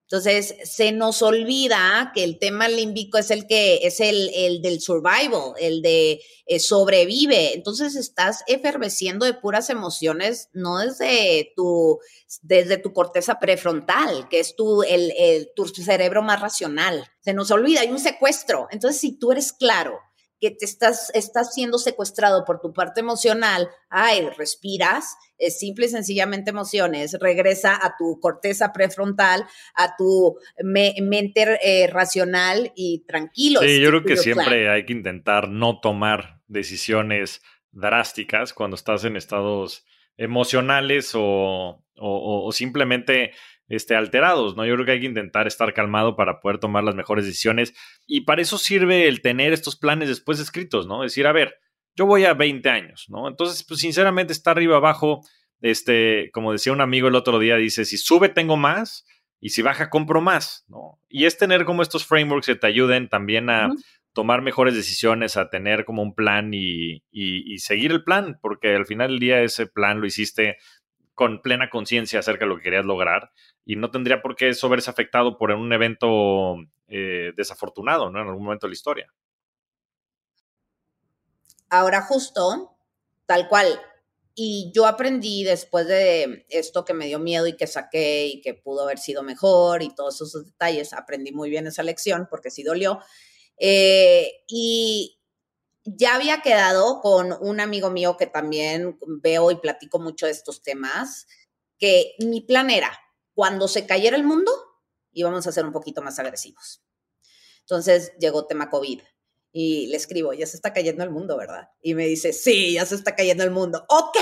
Entonces, se nos olvida que el tema límbico es el que es el, el del survival, el de eh, sobrevive. Entonces, estás eferveciendo de puras emociones, no desde tu, desde tu corteza prefrontal, que es tu, el, el, tu cerebro más racional. Se nos olvida, hay un secuestro. Entonces, si tú eres claro que te estás, estás siendo secuestrado por tu parte emocional, ay, respiras, es simple y sencillamente emociones, regresa a tu corteza prefrontal, a tu mente eh, racional y tranquilo. Sí, yo creo que siempre hay que intentar no tomar decisiones drásticas cuando estás en estados emocionales o, o simplemente este, alterados, ¿no? Yo creo que hay que intentar estar calmado para poder tomar las mejores decisiones y para eso sirve el tener estos planes después escritos, ¿no? Decir, a ver, yo voy a 20 años, ¿no? Entonces, pues sinceramente está arriba abajo, este, como decía un amigo el otro día, dice, si sube tengo más y si baja compro más, ¿no? Y es tener como estos frameworks que te ayuden también a tomar mejores decisiones, a tener como un plan y, y seguir el plan, porque al final del día ese plan lo hiciste con plena conciencia acerca de lo que querías lograr y no tendría por qué eso verse afectado por un evento eh, desafortunado, ¿no? En algún momento de la historia. Ahora justo, tal cual, y yo aprendí después de esto que me dio miedo y que saqué y que pudo haber sido mejor y todos esos detalles, aprendí muy bien esa lección porque sí dolió. Eh, y ya había quedado con un amigo mío que también veo y platico mucho de estos temas, que mi plan era, cuando se cayera el mundo, íbamos a ser un poquito más agresivos. Entonces llegó tema COVID y le escribo, ya se está cayendo el mundo, ¿verdad? Y me dice, sí, ya se está cayendo el mundo. Ok,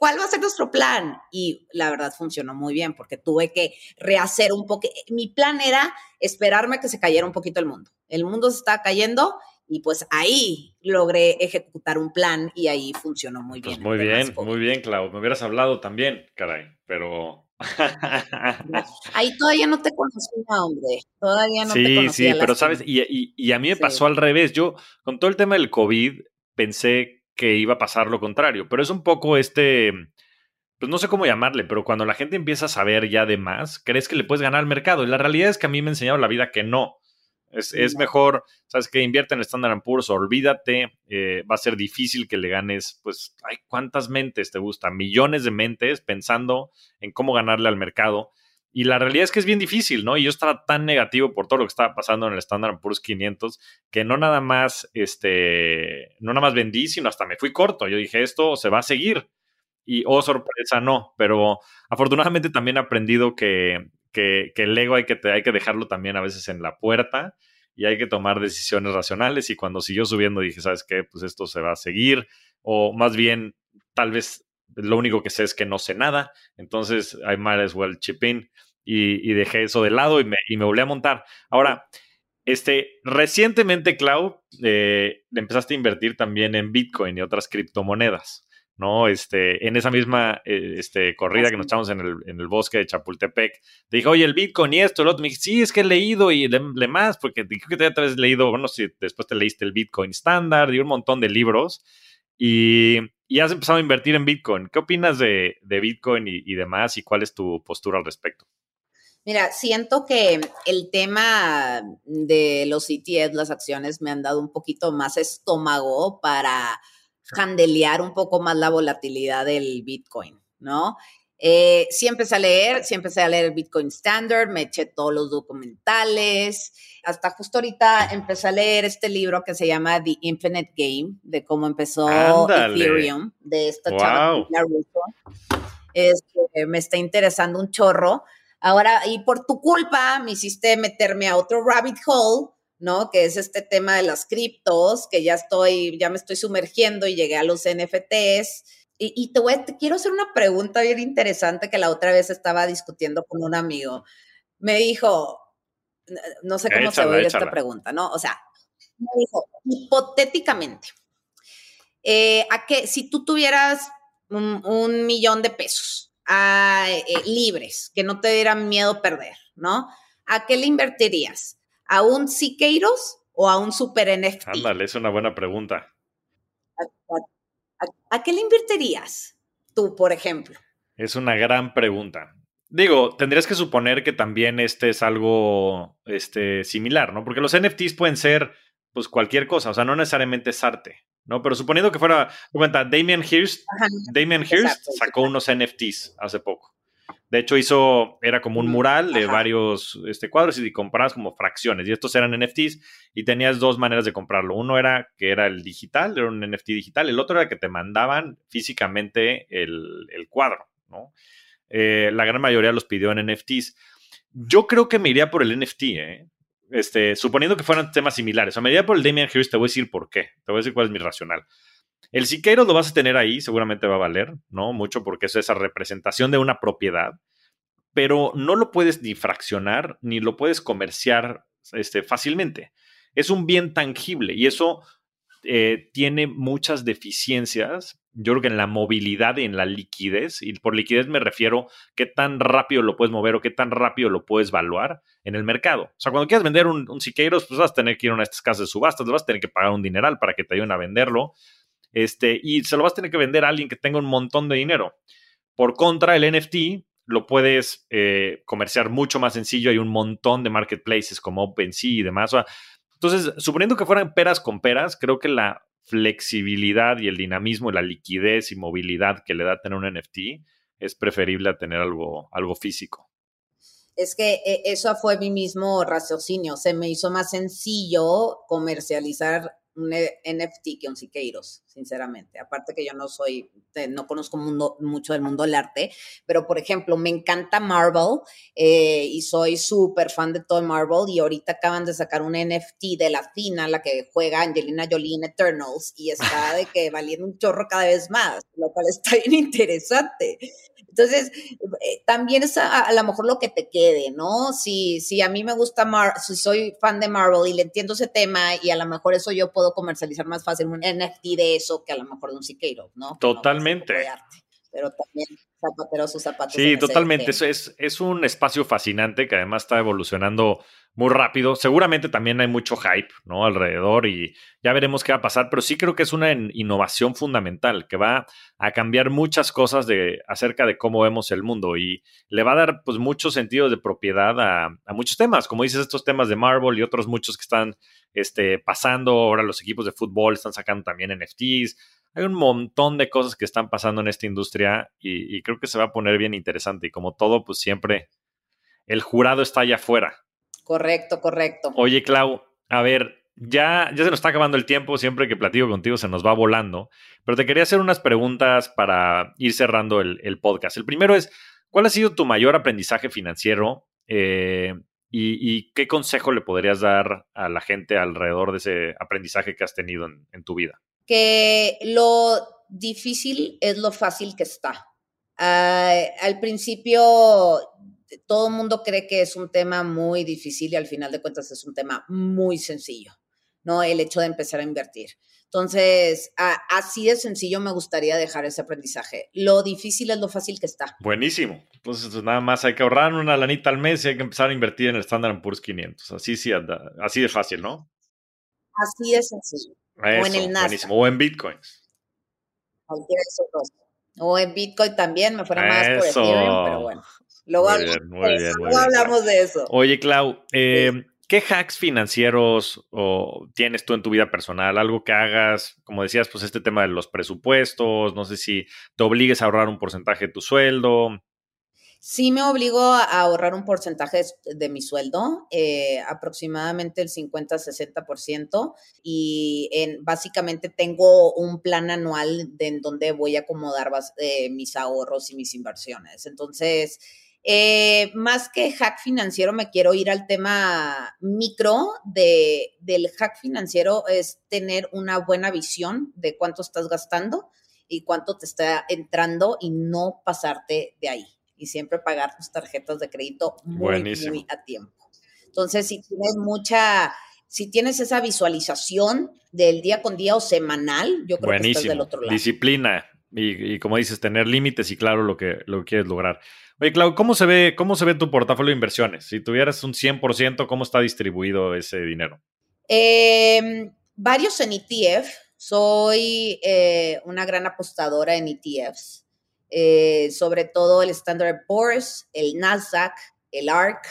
¿cuál va a ser nuestro plan? Y la verdad funcionó muy bien porque tuve que rehacer un poco. Mi plan era esperarme a que se cayera un poquito el mundo. El mundo se está cayendo y pues ahí logré ejecutar un plan y ahí funcionó muy pues bien. muy bien, muy bien, Clau. Me hubieras hablado también, caray, pero... ahí todavía no te conocía, hombre. Todavía no sí, te conocía. Sí, pero sabes, y, a mí me pasó al revés. Yo, con todo el tema del COVID, pensé que iba a pasar lo contrario, pero es un poco este pues no sé cómo llamarle, pero cuando la gente empieza a saber ya de más, crees que le puedes ganar al mercado. Y la realidad es que a mí me ha enseñado la vida que no. Es, mejor, ¿sabes que Invierte en Standard Poor's, olvídate, eh, va a ser difícil que le ganes, pues, ay, ¿cuántas mentes te gustan? Millones de mentes pensando en cómo ganarle al mercado. Y la realidad es que es bien difícil, ¿no? Y yo estaba tan negativo por todo lo que estaba pasando en el Standard Poor's 500 que no nada más, este, no nada más vendí, sino hasta me fui corto. Yo dije, esto se va a seguir. Y, oh, sorpresa, no. Pero afortunadamente también he aprendido que, que, el ego hay que, hay que dejarlo también a veces en la puerta y hay que tomar decisiones racionales. Y cuando siguió subiendo dije, ¿sabes qué? Pues esto se va a seguir. O más bien, tal vez lo único que sé es que no sé nada. Entonces, I might as well chip in. Y, dejé eso de lado y me, y me volví a montar. Ahora, este, recientemente, Clau, eh, empezaste a invertir también en Bitcoin y otras criptomonedas. ¿No? Este, en esa misma eh, este, corrida que nos echamos en el, en el, bosque de Chapultepec, te dije, oye, el Bitcoin y esto, el otro, me dije, sí, es que he leído y le, más, porque creo que te habías leído, bueno, si después te leíste el Bitcoin Standard y un montón de libros, y, y has empezado a invertir en Bitcoin. ¿Qué opinas de, de Bitcoin y, y demás, y cuál es tu postura al respecto? Mira, siento que el tema de los ETFs, las acciones, me han dado un poquito más estómago para handelear un poco más la volatilidad del Bitcoin, ¿no? Eh, sí empecé a leer, sí empecé a leer el Bitcoin Standard, me eché todos los documentales, hasta justo ahorita empecé a leer este libro que se llama The Infinite Game, de cómo empezó Ethereum, de esta chava este, me está interesando un chorro. Ahora, y por tu culpa, me hiciste meterme a otro rabbit hole ¿no? Que es este tema de las criptos, que ya estoy, ya me estoy sumergiendo y llegué a los NFTs. Y, te, voy, te quiero hacer una pregunta bien interesante que la otra vez estaba discutiendo con un amigo. Me dijo, no sé cómo se ve esta pregunta, ¿no? O sea, me dijo, hipotéticamente, eh, a que si tú tuvieras un, millón de pesos ah, eh, libres, que no te dieran miedo perder, ¿no? ¿A qué le invertirías? ¿A un Siqueiros o a un Super NFT? Ándale, es una buena pregunta. ¿A, qué le invertirías tú, por ejemplo? Es una gran pregunta. Digo, tendrías que suponer que también este es algo este, similar, ¿no? Porque los NFTs pueden ser pues cualquier cosa, o sea, no necesariamente es arte, ¿no? Pero suponiendo que fuera, cuenta, Damien Hirst, Damien Hirst sacó unos NFTs hace poco. De hecho, hizo, era como un mural de varios este, cuadros y comprabas como fracciones. Y estos eran NFTs y tenías dos maneras de comprarlo. Uno era que era el digital, era un NFT digital. El otro era que te mandaban físicamente el, cuadro, ¿no? Eh, la gran mayoría los pidió en NFTs. Yo creo que me iría por el NFT, ¿eh? Este, suponiendo que fueran temas similares. O me iría por el Damian Hirst, te voy a decir por qué. Te voy a decir cuál es mi racional. El Siqueiros lo vas a tener ahí, seguramente va a valer, ¿no? Mucho porque es esa representación de una propiedad, pero no lo puedes ni fraccionar ni lo puedes comerciar este, fácilmente. Es un bien tangible y eso eh, tiene muchas deficiencias. Yo creo que en la movilidad y en la liquidez, y por liquidez me refiero qué tan rápido lo puedes mover o qué tan rápido lo puedes valuar en el mercado. O sea, cuando quieras vender un, un pues vas a tener que ir a una de estas casas de subastas, vas a tener que pagar un dineral para que te ayuden a venderlo este, y se lo vas a tener que vender a alguien que tenga un montón de dinero. Por contra, el NFT lo puedes eh, comerciar mucho más sencillo. Hay un montón de marketplaces como OpenSea y demás. Entonces, suponiendo que fueran peras con peras, creo que la flexibilidad y el dinamismo y la liquidez y movilidad que le da tener un NFT es preferible a tener algo, algo físico. Es que eh, eso fue mi mismo raciocinio. Se me hizo más sencillo comercializar un NFT que un Siqueiros, sinceramente. Aparte que yo no soy, no conozco mundo, mucho del mundo del arte, pero por ejemplo, me encanta Marvel eh, y soy súper fan de todo Marvel y ahorita acaban de sacar un NFT de la Fina, la que juega Angelina Jolie en Eternals y está de que valiendo un chorro cada vez más, lo cual está bien interesante. Entonces, eh, también es a, lo mejor lo que te quede, ¿no? Si, si a mí me gusta, Mar si soy fan de Marvel y le entiendo ese tema y a lo mejor eso yo puedo comercializar más fácil un NFT de eso que a lo mejor de un Siqueiro, ¿no? Totalmente. pero también zapatero sus zapatos. Sí, totalmente. Es, es, es, un espacio fascinante que además está evolucionando muy rápido. Seguramente también hay mucho hype, ¿no? Alrededor y ya veremos qué va a pasar, pero sí creo que es una innovación fundamental que va a cambiar muchas cosas de, acerca de cómo vemos el mundo y le va a dar pues mucho sentido de propiedad a, a muchos temas, como dices, estos temas de Marvel y otros muchos que están este, pasando. Ahora los equipos de fútbol están sacando también NFTs. Hay un montón de cosas que están pasando en esta industria y, y creo que se va a poner bien interesante y como todo, pues siempre el jurado está allá afuera Correcto, correcto. Oye, Clau, a ver, ya, ya se nos está acabando el tiempo, siempre que platico contigo se nos va volando, pero te quería hacer unas preguntas para ir cerrando el, podcast. El primero es, ¿cuál ha sido tu mayor aprendizaje financiero eh, y, qué consejo le podrías dar a la gente alrededor de ese aprendizaje que has tenido en, tu vida? Que lo difícil es lo fácil que está. Al principio todo el mundo cree que es un tema muy difícil y al final de cuentas es un tema muy sencillo, ¿no? El hecho de empezar a invertir. Entonces, así de sencillo me gustaría dejar ese aprendizaje. Lo difícil es lo fácil que está. Buenísimo. Entonces, pues, nada más hay que ahorrar una lanita al mes y hay que empezar a invertir en el Standard Poor's 500. Así sí anda, así de fácil, ¿no? Así de sencillo. O en el Nasdaq. O en Bitcoins. O en Bitcoin también, me fuera más por Ethereum, pero bueno. Luego, hablamos, de eso. Oye, Clau, eh, ¿qué hacks financieros tienes tú en tu vida personal? Algo que hagas, como decías, pues este tema de los presupuestos, no sé si te obligues a ahorrar un porcentaje de tu sueldo. Sí me obligo a ahorrar un porcentaje de mi sueldo, eh, aproximadamente el 50-60%, y en, básicamente tengo un plan anual de en donde voy a acomodar eh, mis ahorros y mis inversiones. Entonces, eh, más que hack financiero, me quiero ir al tema micro de, del hack financiero, es tener una buena visión de cuánto estás gastando y cuánto te está entrando y no pasarte de ahí. Y siempre pagar tus tarjetas de crédito muy, muy a tiempo. Entonces, si tienes mucha, si tienes esa visualización del día con día o semanal, yo creo que estás del otro lado. Disciplina y, y como dices, tener límites y claro lo que, lo que quieres lograr. Oye, Clau, ¿cómo se ve, cómo se ve tu portafolio de inversiones? Si tuvieras un 100%, ¿cómo está distribuido ese dinero? Em, varios en ETF. Soy eh, una gran apostadora en ETFs, eh, sobre todo el Standard Poor's, el Nasdaq, el ARC,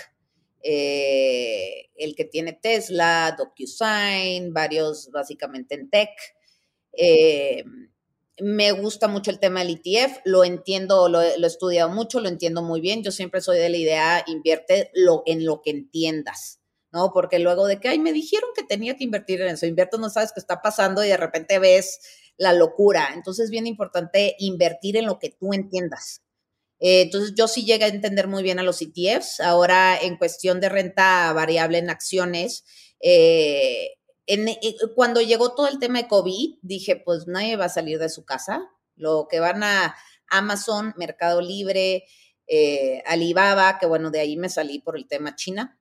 eh, el que tiene Tesla, DocuSign, varios básicamente en tech. Em, me gusta mucho el tema del ETF, lo entiendo, lo, he estudiado mucho, lo entiendo muy bien. Yo siempre soy de la idea, invierte lo, en lo que entiendas, ¿no? Porque luego de que, ay, me dijeron que tenía que invertir en eso, invierto, no sabes qué está pasando y de repente ves la locura. Entonces es bien importante invertir en lo que tú entiendas. Eh, entonces yo sí llegué a entender muy bien a los ETFs. Ahora en cuestión de renta variable en acciones, eh, eh, cuando llegó todo el tema de COVID, dije, pues nadie va a salir de su casa. Lo que van a Amazon, Mercado Libre, Alibaba, que bueno, de ahí me salí por el tema China.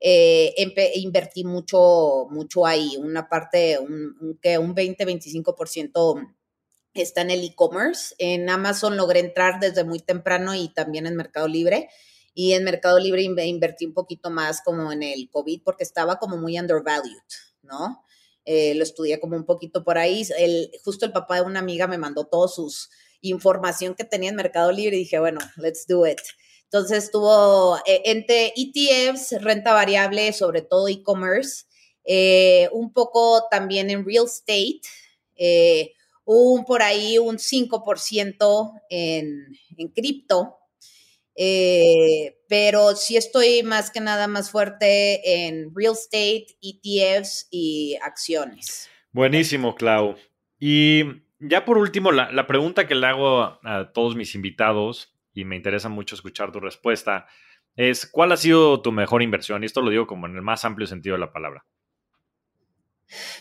Invertí mucho, mucho ahí. Una parte, un, que un 20-25% está en el e-commerce. En Amazon logré entrar desde muy temprano y también en Mercado Libre. Y en Mercado Libre invertí un poquito más como en el COVID porque estaba como muy undervalued, ¿no? Eh, lo estudié como un poquito por ahí. El, justo el papá de una amiga me mandó toda su información que tenía en Mercado Libre y dije, bueno, let's do it. Entonces estuvo eh, entre ETFs, renta variable, sobre todo e-commerce, eh, un poco también en real estate, un por ahí un 5% en, en cripto, Eh, pero sí estoy más que nada más fuerte en real estate, ETFs y acciones. Buenísimo, Clau. Y ya por último, la, pregunta que le hago a, todos mis invitados, y me interesa mucho escuchar tu respuesta, es ¿cuál ha sido tu mejor inversión? Y esto lo digo como en el más amplio sentido de la palabra.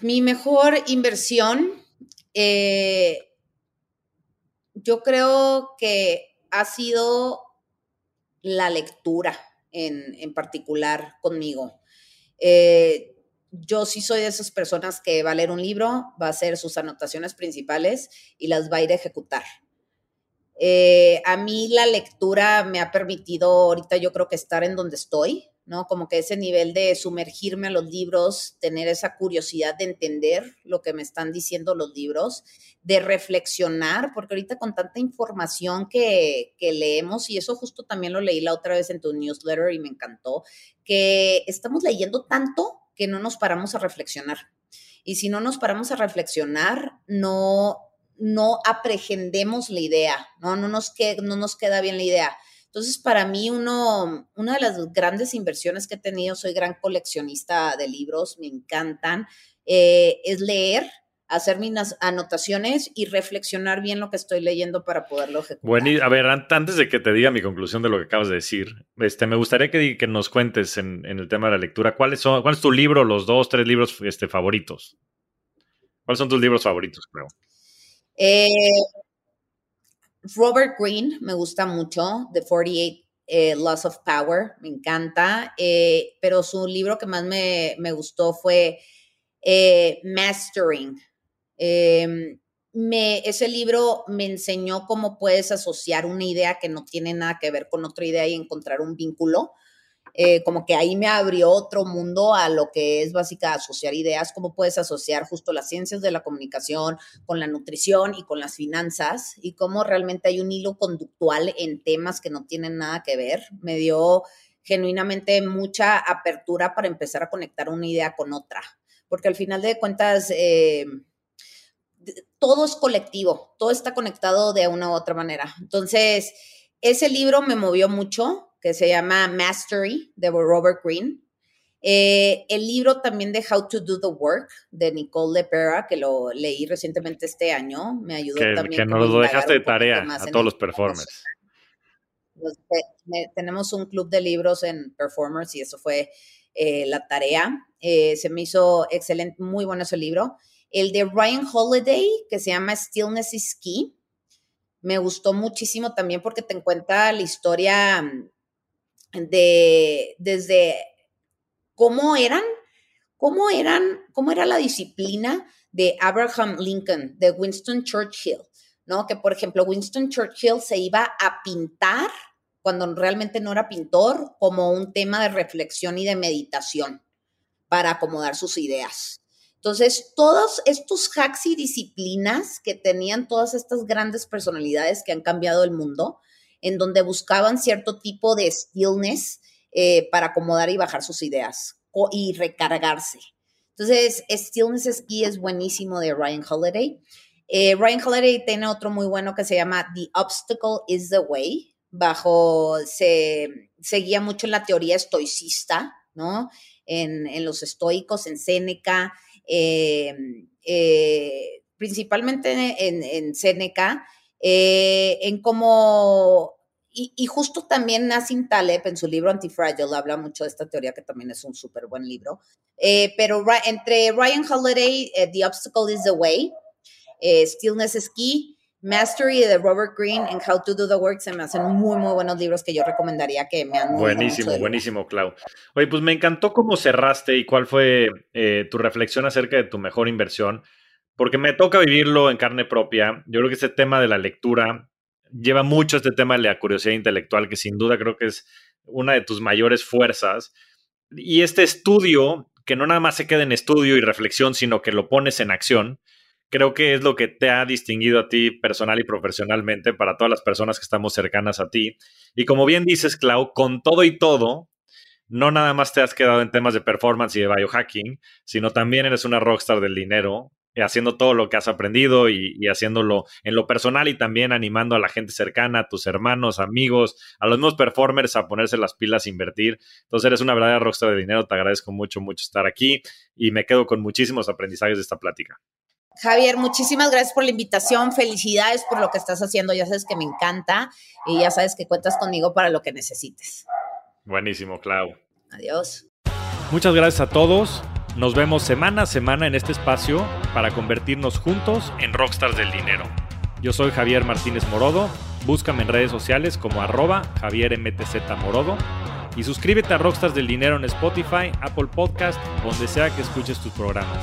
Mi mejor inversión, eh, yo creo que ha sido la lectura en, particular conmigo. Eh, yo sí soy de esas personas que va a leer un libro, va a hacer sus anotaciones principales y las va a ir a ejecutar. Eh, a mí la lectura me ha permitido ahorita yo creo que estar en donde estoy, ¿no? Como que ese nivel de sumergirme a los libros, tener esa curiosidad de entender lo que me están diciendo los libros, de reflexionar, porque ahorita con tanta información que, que leemos, y eso justo también lo leí la otra vez en tu newsletter y me encantó, que estamos leyendo tanto que no nos paramos a reflexionar. Y si no nos paramos a reflexionar, no, no aprehendemos la idea, ¿no? No nos, no nos queda bien la idea. Entonces, para mí, uno, una de las grandes inversiones que he tenido, soy gran coleccionista de libros, me encantan, eh, es leer, hacer mis anotaciones y reflexionar bien lo que estoy leyendo para poderlo ejecutar. Bueno, y a ver, antes de que te diga mi conclusión de lo que acabas de decir, este, me gustaría que, que nos cuentes en, el tema de la lectura, ¿cuáles son, ¿cuál es tu libro, los dos, tres libros este, favoritos? ¿Cuáles son tus libros favoritos, creo? Eh, Robert Greene me gusta mucho, The 48 eh, Loss of Power, me encanta, eh, pero su libro que más me, gustó fue eh, Mastering. Em, me, ese libro me enseñó cómo puedes asociar una idea que no tiene nada que ver con otra idea y encontrar un vínculo. Eh, como que ahí me abrió otro mundo a lo que es básica asociar ideas, cómo puedes asociar justo las ciencias de la comunicación con la nutrición y con las finanzas y cómo realmente hay un hilo conductual en temas que no tienen nada que ver. Me dio genuinamente mucha apertura para empezar a conectar una idea con otra, porque al final de cuentas... Eh, todo es colectivo, todo está conectado de una u otra manera. Entonces, ese libro me movió mucho, que se llama Mastery de Robert Greene. Eh, el libro también de How to Do the Work de Nicole Lepera, que lo leí recientemente este año, me ayudó también. Que nos lo dejaste de tarea a todos los performers. tenemos un club de libros en performers y eso fue eh, la tarea. Eh, se me hizo excelente, muy bueno ese libro. El de Ryan Holiday, que se llama Stillness is Key, me gustó muchísimo también porque te encuentra la historia de desde cómo eran, cómo eran, cómo era la disciplina de Abraham Lincoln, de Winston Churchill, ¿no? Que por ejemplo Winston Churchill se iba a pintar cuando realmente no era pintor, como un tema de reflexión y de meditación para acomodar sus ideas. Entonces, todos estos hacks y disciplinas que tenían todas estas grandes personalidades que han cambiado el mundo, en donde buscaban cierto tipo de stillness eh, para acomodar y bajar sus ideas y recargarse. Entonces, Stillness is Key es buenísimo de Ryan Holiday. Eh, Ryan Holiday tiene otro muy bueno que se llama The Obstacle is the Way. Bajo, se seguía mucho en la teoría estoicista, ¿no? En, los estoicos, en Séneca, eh, principalmente en, en Séneca, eh, en cómo, y, justo también Nassim Taleb en su libro Antifragile habla mucho de esta teoría que también es un súper buen libro, eh, pero entre Ryan Holiday, eh, The Obstacle is the Way, Stillness is Key, Mastery de Robert Greene and How to Do the Work se me hacen muy, muy buenos libros que yo recomendaría que me han Buenísimo, buenísimo, Clau. Oye, pues me encantó cómo cerraste y cuál fue tu reflexión acerca de tu mejor inversión porque me toca vivirlo en carne propia. Yo creo que este tema de la lectura lleva mucho este tema de la curiosidad intelectual, que sin duda creo que es una de tus mayores fuerzas. Y este estudio, que no nada más se queda en estudio y reflexión, sino que lo pones en acción, creo que es lo que te ha distinguido a ti personal y profesionalmente para todas las personas que estamos cercanas a ti. Y como bien dices, Clau, con todo y todo, no nada más te has quedado en temas de performance y de biohacking, sino también eres una rockstar del dinero haciendo todo lo que has aprendido y, haciéndolo en lo personal y también animando a la gente cercana, a tus hermanos, amigos, a los nuevos performers a ponerse las pilas e invertir. Entonces eres una verdadera rockstar de dinero, te agradezco mucho, mucho estar aquí y me quedo con muchísimos aprendizajes de esta plática. Javier, muchísimas gracias por la invitación. Felicidades por lo que estás haciendo. Ya sabes que me encanta y ya sabes que cuentas conmigo para lo que necesites. Buenísimo, Clau. Adiós. Muchas gracias a todos. Nos vemos semana a semana en este espacio para convertirnos juntos en rockstars del dinero. Yo soy Javier Martínez Morodo. Búscame en redes sociales como arroba Javier MTZ Morodo. Y suscríbete a Rockstars del Dinero en Spotify, Apple Podcast, donde sea que escuches tus programas.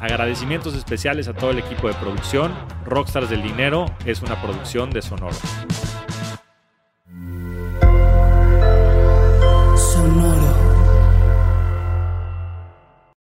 Agradecimientos especiales a todo el equipo de producción. Rockstars del Dinero es una producción de. Sonoro.